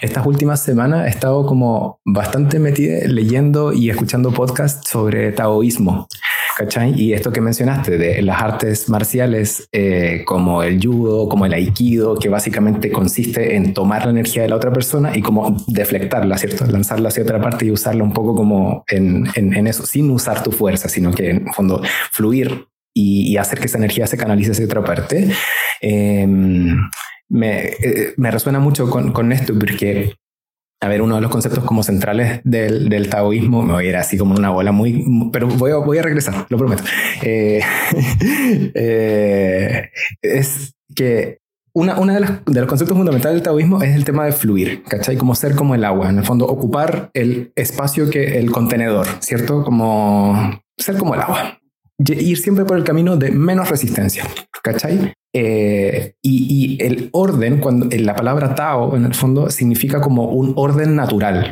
Estas últimas semanas he estado como bastante metida leyendo y escuchando podcasts sobre taoísmo. ¿cachai? Y esto que mencionaste de las artes marciales eh, como el judo, como el aikido, que básicamente consiste en tomar la energía de la otra persona y como deflectarla, ¿cierto? Lanzarla hacia otra parte y usarla un poco como en, en, eso, sin usar tu fuerza, sino que en fondo fluir y, hacer que esa energía se canalice hacia otra parte. Em, me, eh, me, resuena mucho con, con esto porque a ver, uno de los conceptos como centrales del, del taoísmo, me voy a ir así como una bola muy, pero voy a, voy a regresar, lo prometo. Eh, eh, es que una, una de, las, de, los conceptos fundamentales del taoísmo es el tema de fluir, ¿cachai? Como ser como el agua, en el fondo ocupar el espacio que el contenedor, ¿cierto? Como ser como el agua. Ir siempre por el camino de menos resistencia, ¿cachai? Eh, y, el orden, cuando la palabra Tao en el fondo significa como un orden natural,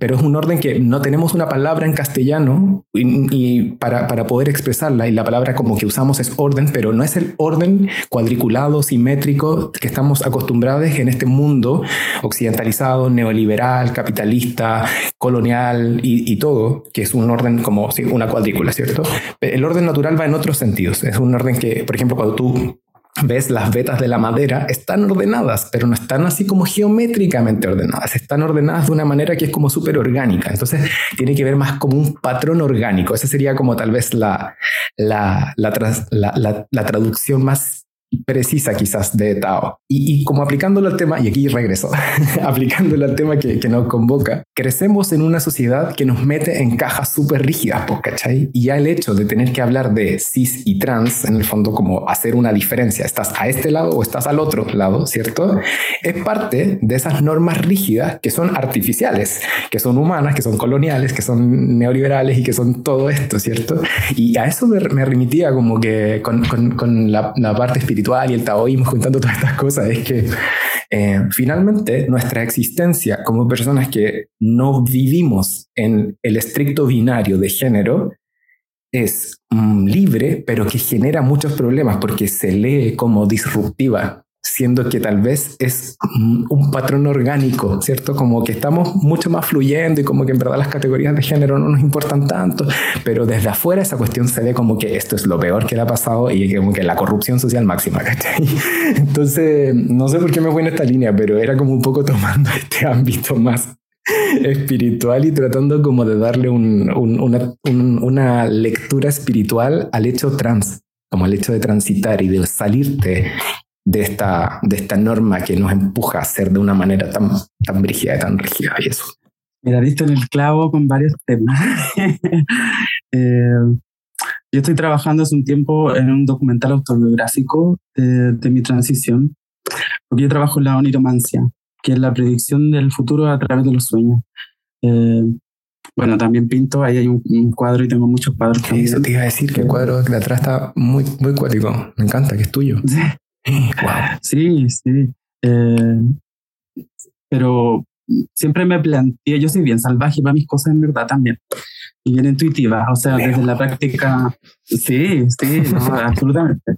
pero es un orden que no tenemos una palabra en castellano y, para, para, poder expresarla y la palabra como que usamos es orden, pero no es el orden cuadriculado, simétrico que estamos acostumbrados en este mundo occidentalizado, neoliberal, capitalista, colonial y, y todo, que es un orden como una cuadrícula, ¿cierto? El orden natural va en otros sentidos, es un orden que, por ejemplo, cuando tú ves las vetas de la madera están ordenadas, pero no están así como geométricamente ordenadas, están ordenadas de una manera que es como súper orgánica. Entonces tiene que ver más como un patrón orgánico. Esa sería como tal vez la, la, la, la, la traducción más precisa quizás de Tao. Y, como aplicándolo al tema, y aquí regreso, aplicándolo al tema que, que, nos convoca, crecemos en una sociedad que nos mete en cajas súper rígidas, ¿cachai? Y ya el hecho de tener que hablar de cis y trans, en el fondo como hacer una diferencia, estás a este lado o estás al otro lado, ¿cierto? Es parte de esas normas rígidas que son artificiales, que son humanas, que son coloniales, que son neoliberales y que son todo esto, ¿cierto? Y a eso me remitía como que con, con, con la, la parte espiritual y el taoísmo, juntando todas estas cosas, es que eh, finalmente nuestra existencia como personas que no vivimos en el estricto binario de género es mm, libre, pero que genera muchos problemas porque se lee como disruptiva siendo que tal vez es un patrón orgánico, ¿cierto? Como que estamos mucho más fluyendo y como que en verdad las categorías de género no nos importan tanto, pero desde afuera esa cuestión se ve como que esto es lo peor que le ha pasado y como que la corrupción social máxima, ¿cachai? Entonces, no sé por qué me fui en esta línea, pero era como un poco tomando este ámbito más espiritual y tratando como de darle una, lectura espiritual al hecho trans, como al hecho de transitar y de salirte de esta, de esta norma que nos empuja a ser de una manera tan, tan brígida y tan rígida y eso. Mira, visto en el clavo con varios temas. Eh, yo estoy trabajando hace un tiempo en un documental autobiográfico de, mi transición, porque yo trabajo en la oniromancia, que es la predicción del futuro a través de los sueños. Eh, bueno, también pinto, ahí hay un, cuadro y tengo muchos cuadros. Eso te iba a decir que el cuadro de atrás está muy, muy cuático. Me encanta, que es tuyo. Sí, sí. Eh, pero siempre me planteé, yo soy bien salvaje para mis cosas en verdad también. Y bien intuitiva, o sea, desde la práctica, sí, sí, absolutamente.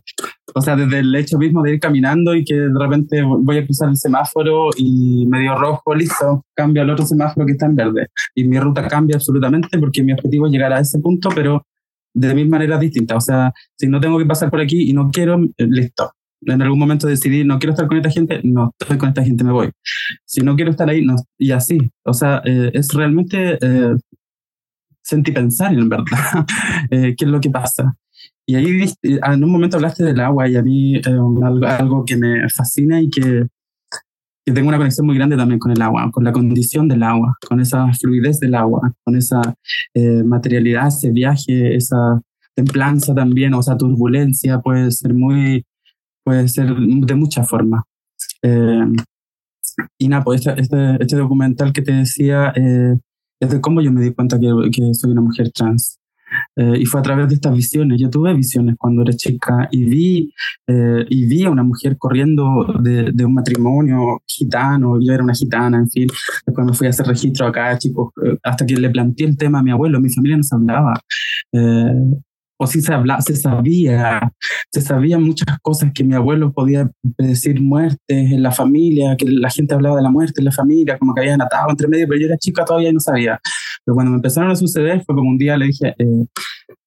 O sea, desde el hecho mismo de ir caminando y que de repente voy a cruzar el semáforo y medio rojo, listo, cambio al otro semáforo que está en verde. Y mi ruta cambia absolutamente porque mi objetivo es llegar a ese punto, pero de mil maneras distintas. O sea, si no tengo que pasar por aquí y no quiero, listo, en algún momento decidí, no quiero estar con esta gente, no estoy con esta gente, me voy. Si no quiero estar ahí, no, y así. O sea, eh, es realmente eh, sentir pensar en verdad eh, qué es lo que pasa. Y ahí en un momento hablaste del agua y a mí algo, algo, que me fascina y que, que, tengo una conexión muy grande también con el agua, con la condición del agua, con esa fluidez del agua, con esa materialidad, ese viaje, esa templanza también, o sea, turbulencia puede ser muy puede ser de muchas formas. Eh, y nada, pues este, este, este, documental que te decía eh, es de cómo yo me di cuenta que, que soy una mujer trans. Eh, y fue a través de estas visiones. Yo tuve visiones cuando era chica y vi, y vi a una mujer corriendo de, de, un matrimonio gitano, yo era una gitana, en fin. Después me fui a hacer registro acá, chicos, hasta que le planteé el tema a mi abuelo, mi familia no se hablaba o si se, habla, se sabía, se sabían muchas cosas que mi abuelo podía decir muertes en la familia, que la gente hablaba de la muerte en la familia, como que habían atado entre medio, pero yo era chica todavía y no sabía. Pero cuando me empezaron a suceder fue como un día le dije, eh,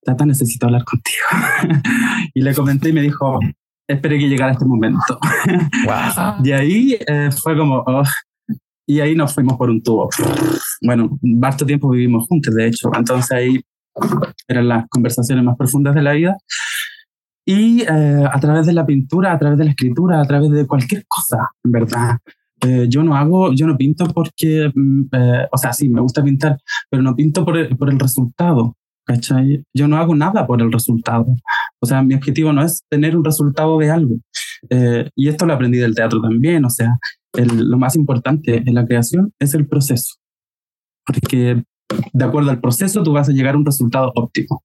Tata, necesito hablar contigo. y le comenté y me dijo, esperé que llegara este momento. y ahí eh, fue como, oh, y ahí nos fuimos por un tubo. Bueno, bastante tiempo vivimos juntos, de hecho. Entonces ahí eran las conversaciones más profundas de la vida. Y eh, a través de la pintura, a través de la escritura, a través de cualquier cosa, en verdad. Eh, yo no hago, yo no pinto porque, mm, eh, o sea, sí, me gusta pintar, pero no pinto por el, por el resultado, ¿cachai? Yo no hago nada por el resultado. O sea, mi objetivo no es tener un resultado de algo. y esto lo aprendí del teatro también, o sea, lo más importante en la creación es el proceso. Porque de acuerdo al proceso, tú vas a llegar a un resultado óptimo.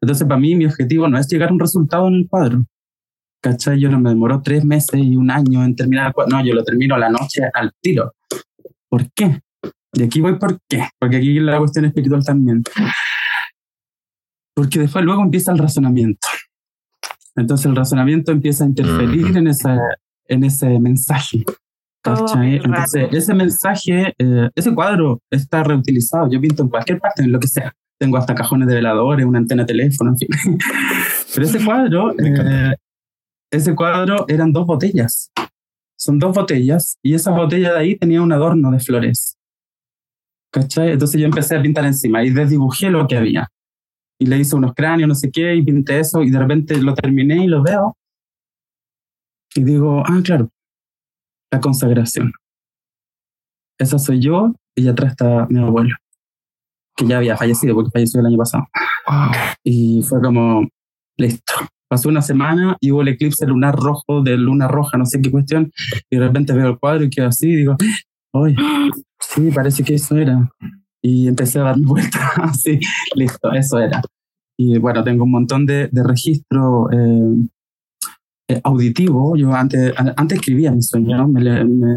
Entonces, para mí, mi objetivo no es llegar a un resultado en el cuadro. ¿Cachai? Yo no me demoró tres meses y un año en terminar el cuadro. No, yo lo termino la noche al tiro. ¿Por qué? Y aquí voy por qué. Porque aquí la cuestión espiritual también. Porque después luego empieza el razonamiento. Entonces el razonamiento empieza a interferir en, esa, en ese mensaje. Entonces, ese mensaje, eh, ese cuadro está reutilizado. Yo pinto en cualquier parte, en lo que sea. Tengo hasta cajones de veladores, una antena de teléfono, en fin. Pero ese cuadro, eh, ese cuadro eran dos botellas. Son dos botellas y esa botella de ahí tenía un adorno de flores. ¿Cachai? Entonces yo empecé a pintar encima y desdibujé lo que había. Y le hice unos cráneos, no sé qué, y pinté eso y de repente lo terminé y lo veo Y digo, ah, claro, la consagración. Esa soy yo y atrás está mi abuelo, que ya había fallecido porque falleció el año pasado. Y fue como, listo. Pasó una semana y hubo el eclipse lunar rojo de luna roja, no sé qué cuestión, y de repente veo el cuadro y quedo así y digo, ¡ay! Sí, parece que eso era. Y empecé a dar vueltas así, listo, eso era. Y bueno, tengo un montón de, de registro eh, auditivo. Yo antes, antes escribía mis sueños, me,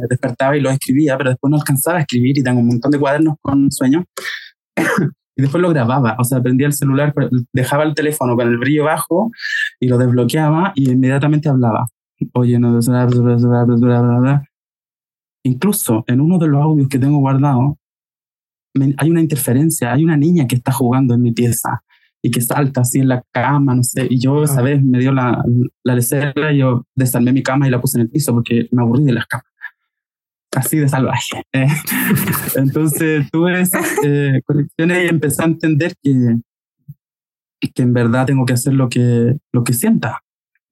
despertaba y los escribía, pero después no alcanzaba a escribir y tengo un montón de cuadernos con sueños. y después lo grababa, o sea, prendía el celular, dejaba el teléfono con el brillo bajo y lo desbloqueaba y inmediatamente hablaba. Oye, no, incluso en uno de los audios que tengo guardado, hay una interferencia, hay una niña que está jugando en mi pieza y que salta así en la cama, no sé. Y yo esa vez me dio la, la lecera y yo desarmé mi cama y la puse en el piso porque me aburrí de las camas. Así de salvaje. Eh, entonces tuve esas eh, conexiones y empecé a entender que, que en verdad tengo que hacer lo que, lo que sienta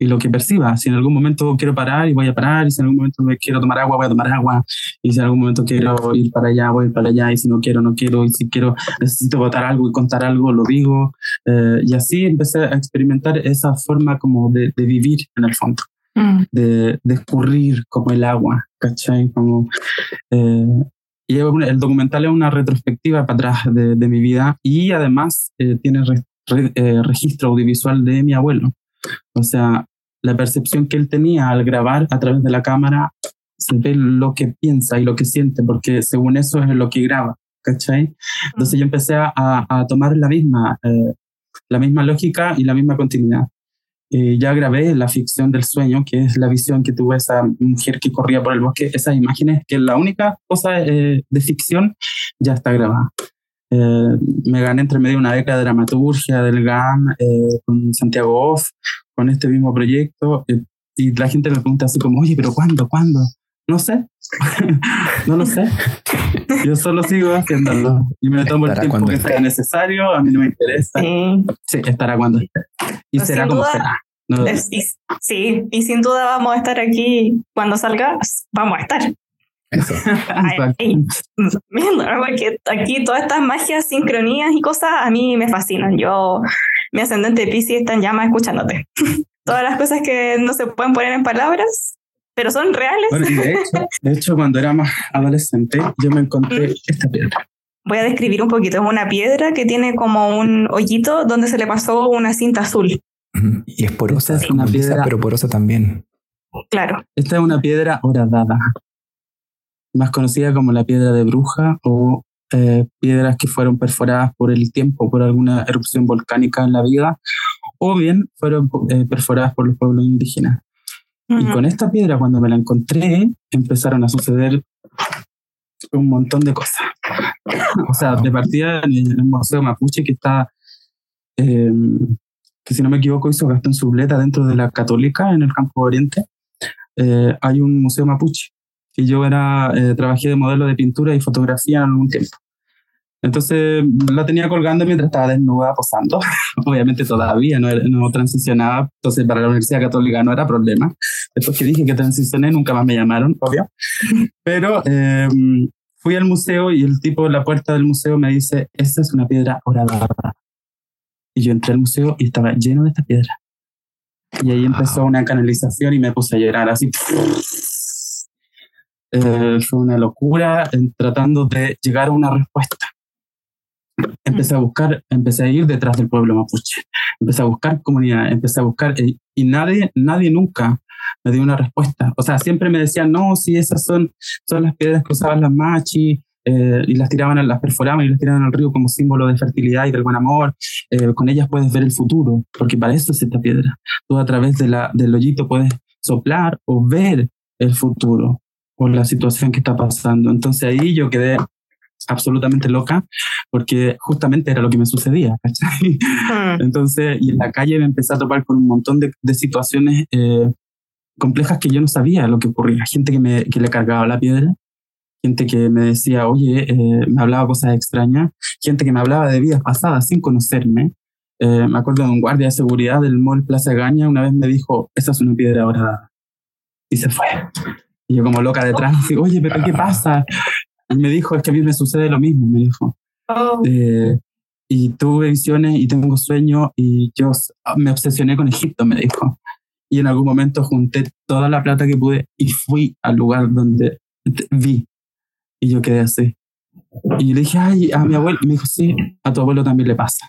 y lo que perciba. Si en algún momento quiero parar y voy a parar, y si en algún momento me quiero tomar agua, voy a tomar agua, y si en algún momento quiero ir para allá, voy para allá, y si no quiero, no quiero, y si quiero, necesito votar algo y contar algo, lo digo. Eh, y así empecé a experimentar esa forma como de, de vivir en el fondo. Mm. De, de, escurrir como el agua, ¿cachai? Como, eh, y el documental es una retrospectiva para atrás de, de mi vida y además eh, tiene registro audiovisual de mi abuelo. O sea, la percepción que él tenía al grabar a través de la cámara, se ve lo que piensa y lo que siente, porque según eso es lo que graba, ¿cachai? Entonces yo empecé a, a tomar la misma, eh, la misma lógica y la misma continuidad. Eh, ya grabé la ficción del sueño, que es la visión que tuvo esa mujer que corría por el bosque, esas imágenes, que es la única cosa eh, de ficción, ya está grabada. me gané entre medio una beca de dramaturgia del GAM con Santiago Off, con este mismo proyecto eh, y la gente me pregunta así como, oye, pero ¿cuándo? ¿Cuándo? No sé, no lo sé. Yo solo sigo haciéndolo y me tomo el tiempo que sea necesario, a mí no me interesa. Sí, estará cuando esté. Y pues será como será. sí, y sin duda vamos a estar aquí cuando salga, vamos a estar. Eso. aquí todas estas magias, sincronías y cosas a mí me fascinan. Yo mi ascendente Pisces está en llama escuchándote. Todas las cosas que no se pueden poner en palabras, pero son reales. de, hecho, cuando era más adolescente, yo me encontré mm. esta piedra. Voy a describir un poquito. Es una piedra que tiene como un hoyito donde se le pasó una cinta azul. Y es porosa, es una piedra, pero porosa también. Claro. Esta es una piedra horadada, más conocida como la piedra de bruja o eh, piedras que fueron perforadas por el tiempo, por alguna erupción volcánica en la vida, o bien fueron eh, perforadas por los pueblos indígenas. Y con esta piedra, cuando me la encontré, empezaron a suceder un montón de cosas. o sea, de partida en el Museo Mapuche, que está, em, que si no me equivoco, hizo Gastón Subleta dentro de la Católica, en el Campo Oriente, eh, hay un Museo Mapuche y yo era, eh, trabajé de modelo de pintura y fotografía en algún tiempo. Entonces la tenía colgando mientras estaba desnuda posando. Obviamente todavía no, no transicionaba, entonces para la Universidad Católica no era problema. Después que dije que transicioné, nunca más me llamaron, obvio. Pero em, fui al museo y el tipo en la puerta del museo me dice, esta es una piedra horadada. Y yo entré al museo y estaba lleno de esta piedra. Y ahí empezó una canalización y me puse a llorar así. Eh, fue una locura en tratando de llegar a una respuesta. Empecé a buscar, empecé a ir detrás del pueblo mapuche, empecé a buscar comunidad, empecé a buscar eh, y nadie, nadie nunca me dio una respuesta. O sea, siempre me decían, no, si esas son, son las piedras que usaban las machi, eh, y las tiraban, las perforaban y las tiraban al río como símbolo de fertilidad y del buen amor. con ellas puedes ver el futuro, porque para eso es esta piedra. Tú a través de la, del hoyito puedes soplar o ver el futuro por la situación que está pasando. Entonces ahí yo quedé absolutamente loca porque justamente era lo que me sucedía. Hmm. Entonces, y en la calle me empecé a topar con un montón de, de situaciones eh, complejas que yo no sabía lo que ocurría. Gente que, me, que le cargaba la piedra, gente que me decía, oye, eh, me hablaba cosas extrañas, gente que me hablaba de vidas pasadas sin conocerme. Eh, me acuerdo de un guardia de seguridad del mall Plaza Gaña, una vez me dijo, esa es una piedra dorada. y se fue. Y yo como loca detrás, así, oye, pero ¿qué pasa? Y me dijo, es que a mí me sucede lo mismo, me dijo. Oh. Eh, y tuve visiones y tengo sueños y yo me obsesioné con Egipto, me dijo. Y en algún momento junté toda la plata que pude y fui al lugar donde vi. Y yo quedé así. Y le dije, ay, a mi abuelo. me dijo, sí, a tu abuelo también le pasa.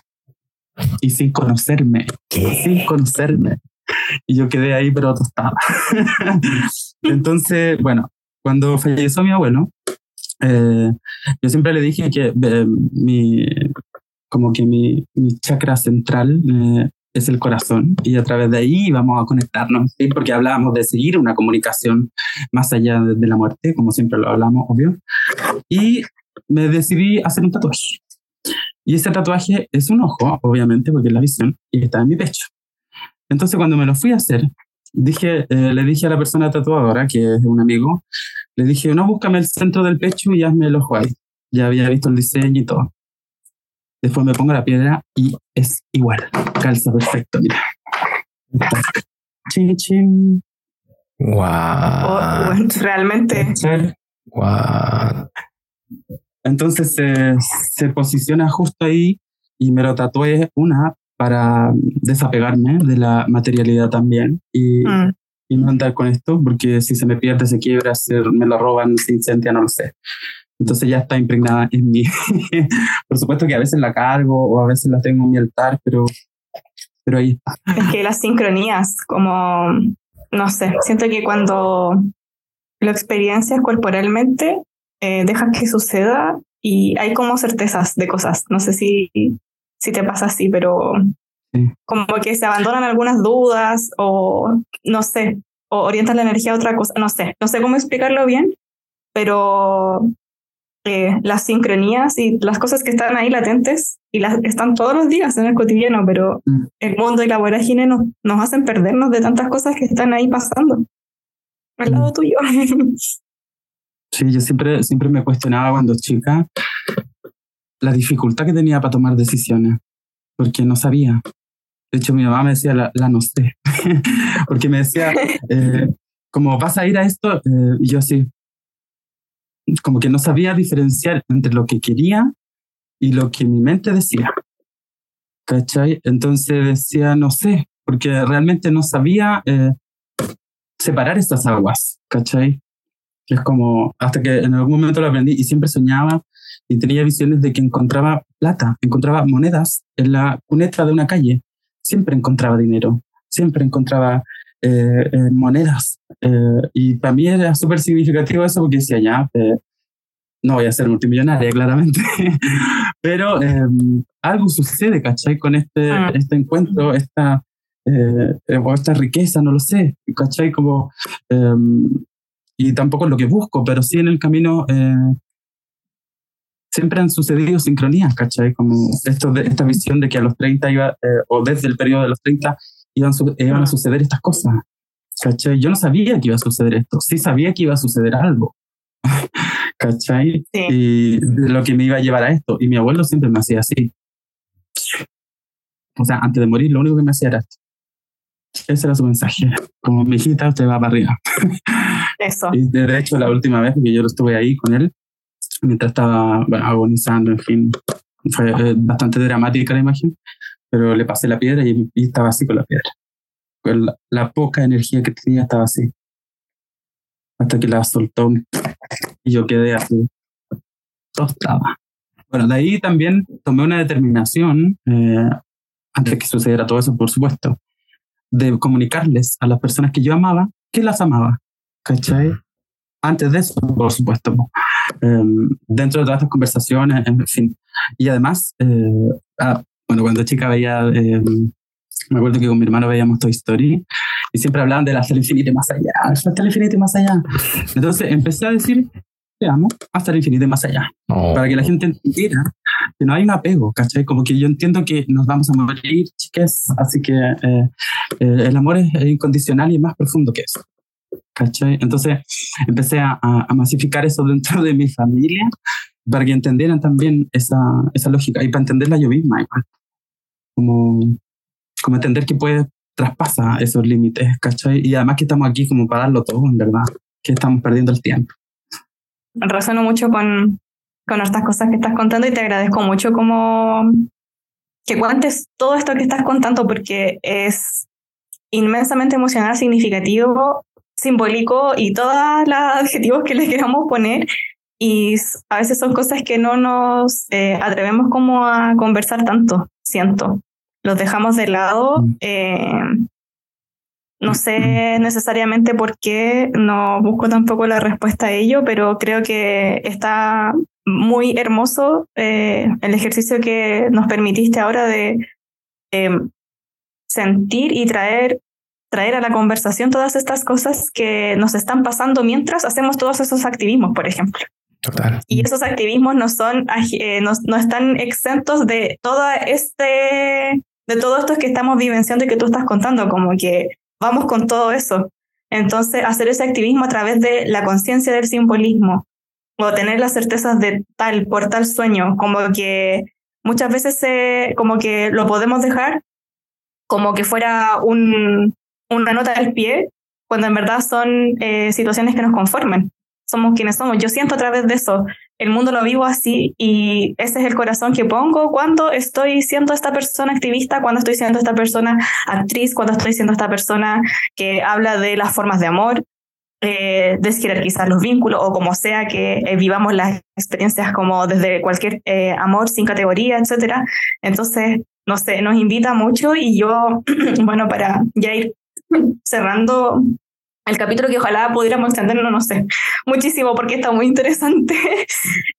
Y sin conocerme, sin conocerme. Y yo quedé ahí, pero tostada. Entonces, bueno, cuando falleció mi abuelo, eh, yo siempre le dije que eh, mi, como que mi, mi chakra central eh, es el corazón y a través de ahí vamos a conectarnos, ¿sí? porque hablábamos de seguir una comunicación más allá de, la muerte, como siempre lo hablamos, obvio. Y me decidí hacer un tatuaje. Y ese tatuaje es un ojo, obviamente, porque es la visión, y está en mi pecho. Entonces cuando me lo fui a hacer, dije, eh, le dije a la persona tatuadora, que es un amigo, le dije, no, búscame el centro del pecho y hazme el ojo ahí. Ya había visto el diseño y todo. Después me pongo la piedra y es igual. Calza perfecto, mira. Chin, chin. Wow. Oh, realmente. Wow. Entonces se posiciona justo ahí y me lo tatué una para desapegarme de la materialidad también y, mm. y no andar con esto, porque si se me pierde, se quiebra, se, me lo roban, se incendia, no lo sé. Entonces ya está impregnada en mí. Por supuesto que a veces la cargo o a veces la tengo en mi altar, pero, pero ahí está. Es que las sincronías, como, no sé, siento que cuando lo experiencias corporalmente, eh, dejas que suceda y hay como certezas de cosas. No sé si, si te pasa así, pero como que se abandonan algunas dudas o no sé, o orientan la energía a otra cosa. No sé, no sé cómo explicarlo bien, pero eh, las sincronías y las cosas que están ahí latentes y las están todos los días en el cotidiano, pero mm. el mundo y la vorágine nos, nos hacen perdernos de tantas cosas que están ahí pasando al lado mm. tuyo. Sí, yo siempre, siempre me cuestionaba cuando chica la dificultad que tenía para tomar decisiones, porque no sabía. De hecho, mi mamá me decía, la, no sé, porque me decía, eh, como vas a ir a esto, eh, y yo así, como que no sabía diferenciar entre lo que quería y lo que mi mente decía. ¿Cachai? Entonces decía, no sé, porque realmente no sabía eh, separar estas aguas, ¿cachai? Es como, hasta que en algún momento lo aprendí y siempre soñaba y tenía visiones de que encontraba plata, encontraba monedas en la cuneta de una calle, siempre encontraba dinero, siempre encontraba eh, eh, monedas. Eh, y para mí era súper significativo eso porque decía, ya, no voy a ser multimillonaria, claramente, pero em, algo sucede, ¿cachai? Con este, ah. este encuentro, esta, o esta riqueza, no lo sé, ¿cachai? Como, em, y tampoco es lo que busco, pero sí en el camino siempre han sucedido sincronías, ¿cachai? Como esto de, esta visión de que a los 30 iba, o desde el periodo de los 30 iban, iban a suceder estas cosas. ¿Cachai? Yo no sabía que iba a suceder esto, sí sabía que iba a suceder algo. ¿Cachai? Y de lo que me iba a llevar a esto. Y mi abuelo siempre me hacía así. O sea, antes de morir, lo único que me hacía era esto. Ese era su mensaje. Como mi hijita, usted va para arriba. Eso. Y de hecho, la última vez que yo estuve ahí con él, mientras estaba agonizando, en fin, fue eh, bastante dramática la imagen pero le pasé la piedra y, estaba así con la piedra. Con la, poca energía que tenía estaba así. Hasta que la soltó y yo quedé así, tostada. Bueno, de ahí también tomé una determinación, eh, antes que sucediera todo eso, por supuesto, de comunicarles a las personas que yo amaba que las amaba. ¿Cachai? Antes de eso, por supuesto. Em, dentro de todas estas conversaciones, en fin. Y además, eh, ah, bueno, cuando chica veía, eh, me acuerdo que con mi hermano veíamos Toy Story y siempre hablaban de hasta el infinito y más allá, hasta el infinito y más allá. Entonces empecé a decir, te amo hasta el infinito y más allá, oh. para que la gente entendiera que no hay un apego, ¿cachai? Como que yo entiendo que nos vamos a morir, chiques, así que eh, eh, el amor es incondicional y es más profundo que eso. ¿Cachai? Entonces empecé a, a, masificar eso dentro de mi familia para que entendieran también esa, esa lógica y para entenderla yo misma igual. Como, como entender que puede traspasa esos límites, ¿cachai? Y además que estamos aquí como para darlo todo, en verdad, que estamos perdiendo el tiempo. Razono mucho con, con estas cosas que estás contando y te agradezco mucho como que cuentes todo esto que estás contando porque es inmensamente emocional, significativo, simbólico y todos los adjetivos que le queramos poner. Y a veces son cosas que no nos eh, atrevemos como a conversar tanto, siento. Los dejamos de lado. Mm. Eh, no sé necesariamente por qué, no busco tampoco la respuesta a ello, pero creo que está muy hermoso eh, el ejercicio que nos permitiste ahora de sentir y traer traer a la conversación todas estas cosas que nos están pasando mientras hacemos todos esos activismos, por ejemplo. Total. Y esos activismos no son, eh, no, no, están exentos de todo este, de todo esto que estamos vivenciando y que tú estás contando, como que vamos con todo eso. Entonces, hacer ese activismo a través de la conciencia del simbolismo o tener las certezas de tal, por tal sueño, como que muchas veces se, como que lo podemos dejar como que fuera un, una nota al pie, cuando en verdad son eh, situaciones que nos conforman. Somos quienes somos. Yo siento a través de eso. El mundo lo vivo así y ese es el corazón que pongo cuando estoy siendo esta persona activista, cuando estoy siendo esta persona actriz, cuando estoy siendo esta persona que habla de las formas de amor, eh, desjerarquizar los vínculos o como sea que eh, vivamos las experiencias como desde cualquier eh, amor sin categoría, etcétera. Entonces, no sé, nos invita mucho y yo, bueno, para ya ir cerrando el capítulo que ojalá pudiéramos extenderlo, no sé, muchísimo porque está muy interesante.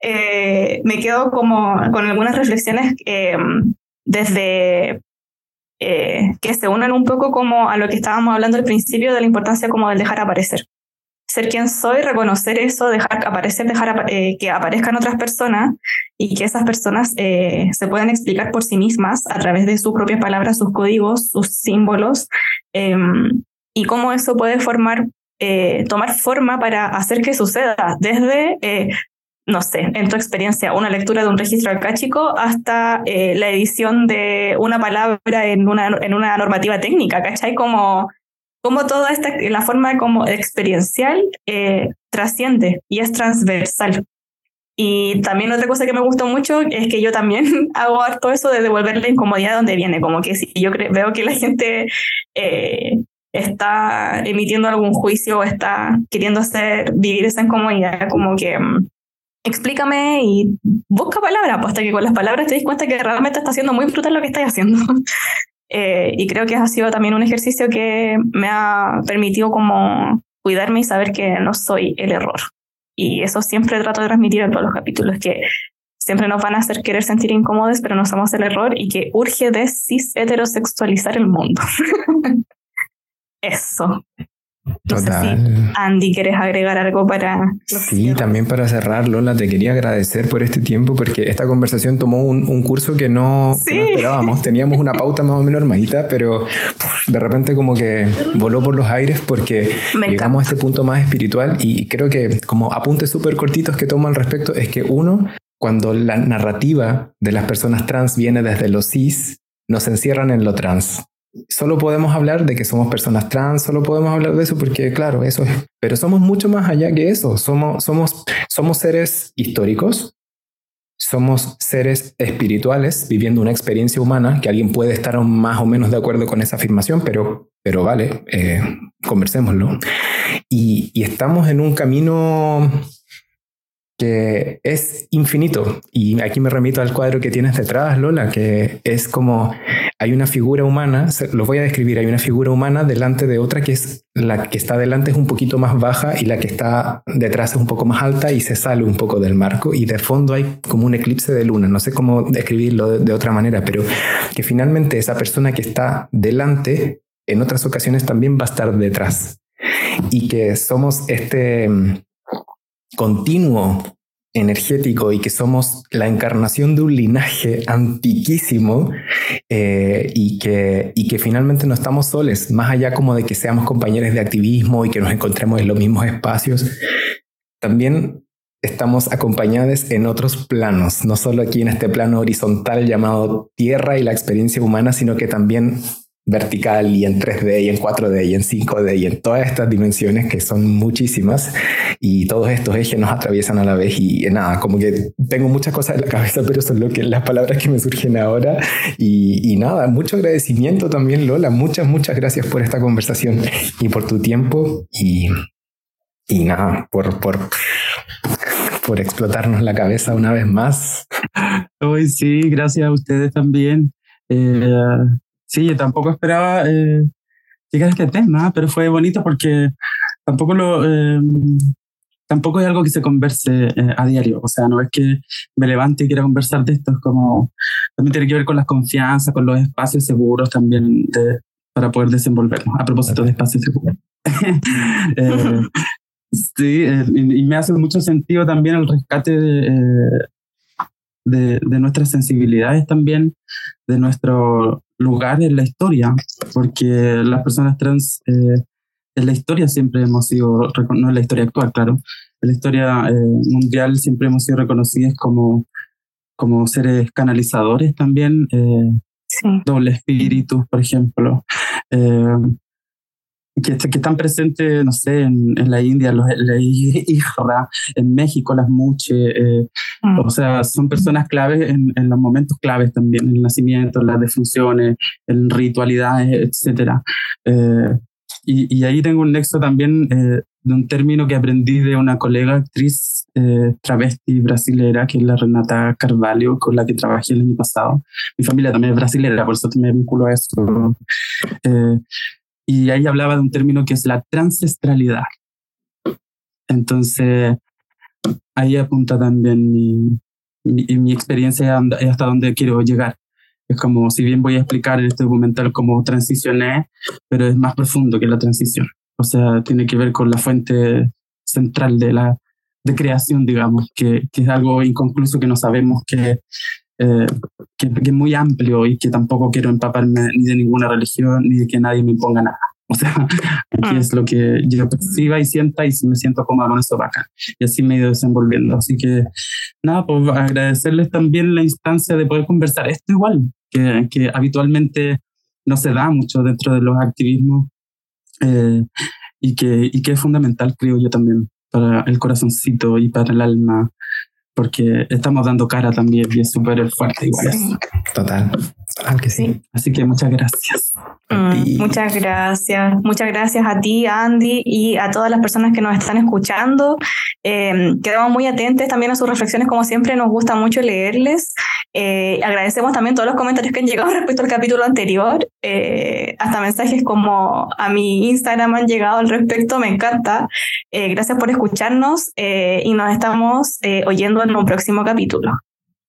Eh, me quedo como con algunas reflexiones eh, desde eh, que se unen un poco como a lo que estábamos hablando al principio de la importancia como del dejar aparecer. Ser quien soy, reconocer eso, dejar aparecer, dejar que aparezcan otras personas y que esas personas se puedan explicar por sí mismas a través de sus propias palabras, sus códigos, sus símbolos, Em, y cómo eso puede formar, eh, tomar forma para hacer que suceda, desde, eh, no sé, en tu experiencia, una lectura de un registro arcáchico hasta eh, la edición de una palabra en una, en una normativa técnica, ¿cachai? Como, como toda esta, la forma como experiencial trasciende y es transversal. Y también otra cosa que me gustó mucho es que yo también hago harto eso de devolver la incomodidad donde viene, como que si yo veo que la gente eh, está emitiendo algún juicio o está queriendo hacer vivir esa incomodidad, como que mm, explícame y busca palabras, pues hasta que con las palabras te des cuenta que realmente está haciendo muy brutal lo que estás haciendo. Eh, y creo que ha sido también un ejercicio que me ha permitido como cuidarme y saber que no soy el error. Y eso siempre trato de transmitir en todos los capítulos, que siempre nos van a hacer querer sentir incómodos, pero no somos el error y que urge de cis heterosexualizar el mundo. eso. Total. Andy, ¿quieres agregar algo para.? Sí, también para cerrar, Lola, te quería agradecer por este tiempo porque esta conversación tomó un, un curso que no, esperábamos. Teníamos una pauta más o menos armadita, pero de repente, como que voló por los aires porque llegamos a este punto más espiritual. Y creo que, como apuntes súper cortitos que tomo al respecto, es que uno, cuando la narrativa de las personas trans viene desde los cis, nos encierran en lo trans solo podemos hablar de que somos personas trans, solo podemos hablar de eso porque, claro, eso es. Pero somos mucho más allá que eso. Somos, somos, somos seres históricos, somos seres espirituales viviendo una experiencia humana, que alguien puede estar más o menos de acuerdo con esa afirmación, pero, pero vale, eh, conversémoslo. Y, y estamos en un camino que es infinito. Y aquí me remito al cuadro que tienes detrás, Lola, que es como hay una figura humana, lo voy a describir, hay una figura humana delante de otra que es la que está delante es un poquito más baja y la que está detrás es un poco más alta y se sale un poco del marco y de fondo hay como un eclipse de luna, no sé cómo describirlo de, otra manera, pero que finalmente esa persona que está delante en otras ocasiones también va a estar detrás y que somos este continuo energético y que somos la encarnación de un linaje antiquísimo eh, y, que, y que finalmente no estamos soles, más allá como de que seamos compañeros de activismo y que nos encontremos en los mismos espacios, también estamos acompañados en otros planos, no solo aquí en este plano horizontal llamado tierra y la experiencia humana, sino que también vertical y en 3D y en 4D y en 5D y en todas estas dimensiones que son muchísimas y todos estos ejes nos atraviesan a la vez y nada, como que tengo muchas cosas en la cabeza, pero son lo que, las palabras que me surgen ahora y, y nada, mucho agradecimiento también Lola, muchas, muchas gracias por esta conversación y por tu tiempo y, y nada, por, por, por explotarnos la cabeza una vez más. Hoy sí, gracias a ustedes también. Eh, Sí, yo tampoco esperaba eh, llegar a este tema, pero fue bonito porque tampoco lo... Eh, tampoco es algo que se converse eh, a diario, o sea, no es que me levante y quiera conversar de esto, es como, también tiene que ver con las confianzas, con los espacios seguros también de, para poder desenvolvernos, a propósito de espacios seguros. sí, y, me hace mucho sentido también el rescate de, de, de, nuestras sensibilidades también, de nuestro lugar en la historia, porque las personas trans eh, en la historia siempre hemos sido, no en la historia actual, claro, en la historia eh, mundial siempre hemos sido reconocidas como, como seres canalizadores también, eh, doble espíritu, por ejemplo. Que, que, están presentes, no sé, en, en la India, los, la hija, en México, las muche, eh, mm. o sea, son personas claves en, en, los momentos claves también, en el nacimiento, en las defunciones, en ritualidades, etc. Eh, y, y, ahí tengo un nexo también eh, de un término que aprendí de una colega actriz eh, travesti brasilera, que es la Renata Carvalho, con la que trabajé el año pasado. Mi familia también es brasilera, por eso me vinculo a eso. Eh, y ahí hablaba de un término que es la transestralidad. Entonces, ahí apunta también mi, mi, experiencia hasta donde quiero llegar. Es como, si bien voy a explicar en este documental cómo transicioné, pero es más profundo que la transición. O sea, tiene que ver con la fuente central de la de creación, digamos, que, que es algo inconcluso que no sabemos que eh, que, es muy amplio y que tampoco quiero empaparme ni de ninguna religión ni de que nadie me imponga nada. O sea, aquí mm. es lo que yo perciba y sienta y si me siento cómoda con eso, bacán. Y así me he ido desenvolviendo. Así que, nada, pues agradecerles también la instancia de poder conversar. Esto igual, que, que habitualmente no se da mucho dentro de los activismos eh, y, que, y que es fundamental, creo yo también, para el corazoncito y para el alma porque estamos dando cara también y es súper fuerte igual. Total, total que sí. Así que muchas gracias. Mm, muchas gracias. Muchas gracias a ti, Andy, y a todas las personas que nos están escuchando. Eh, quedamos muy atentos también a sus reflexiones, como siempre, nos gusta mucho leerles. Eh, agradecemos también todos los comentarios que han llegado respecto al capítulo anterior. Eh, hasta mensajes como a mi Instagram han llegado al respecto, me encanta. Eh, gracias por escucharnos y nos estamos oyendo en un próximo capítulo.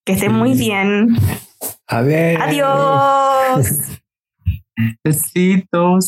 Que estén muy bien. Adiós. Adiós. Besitos.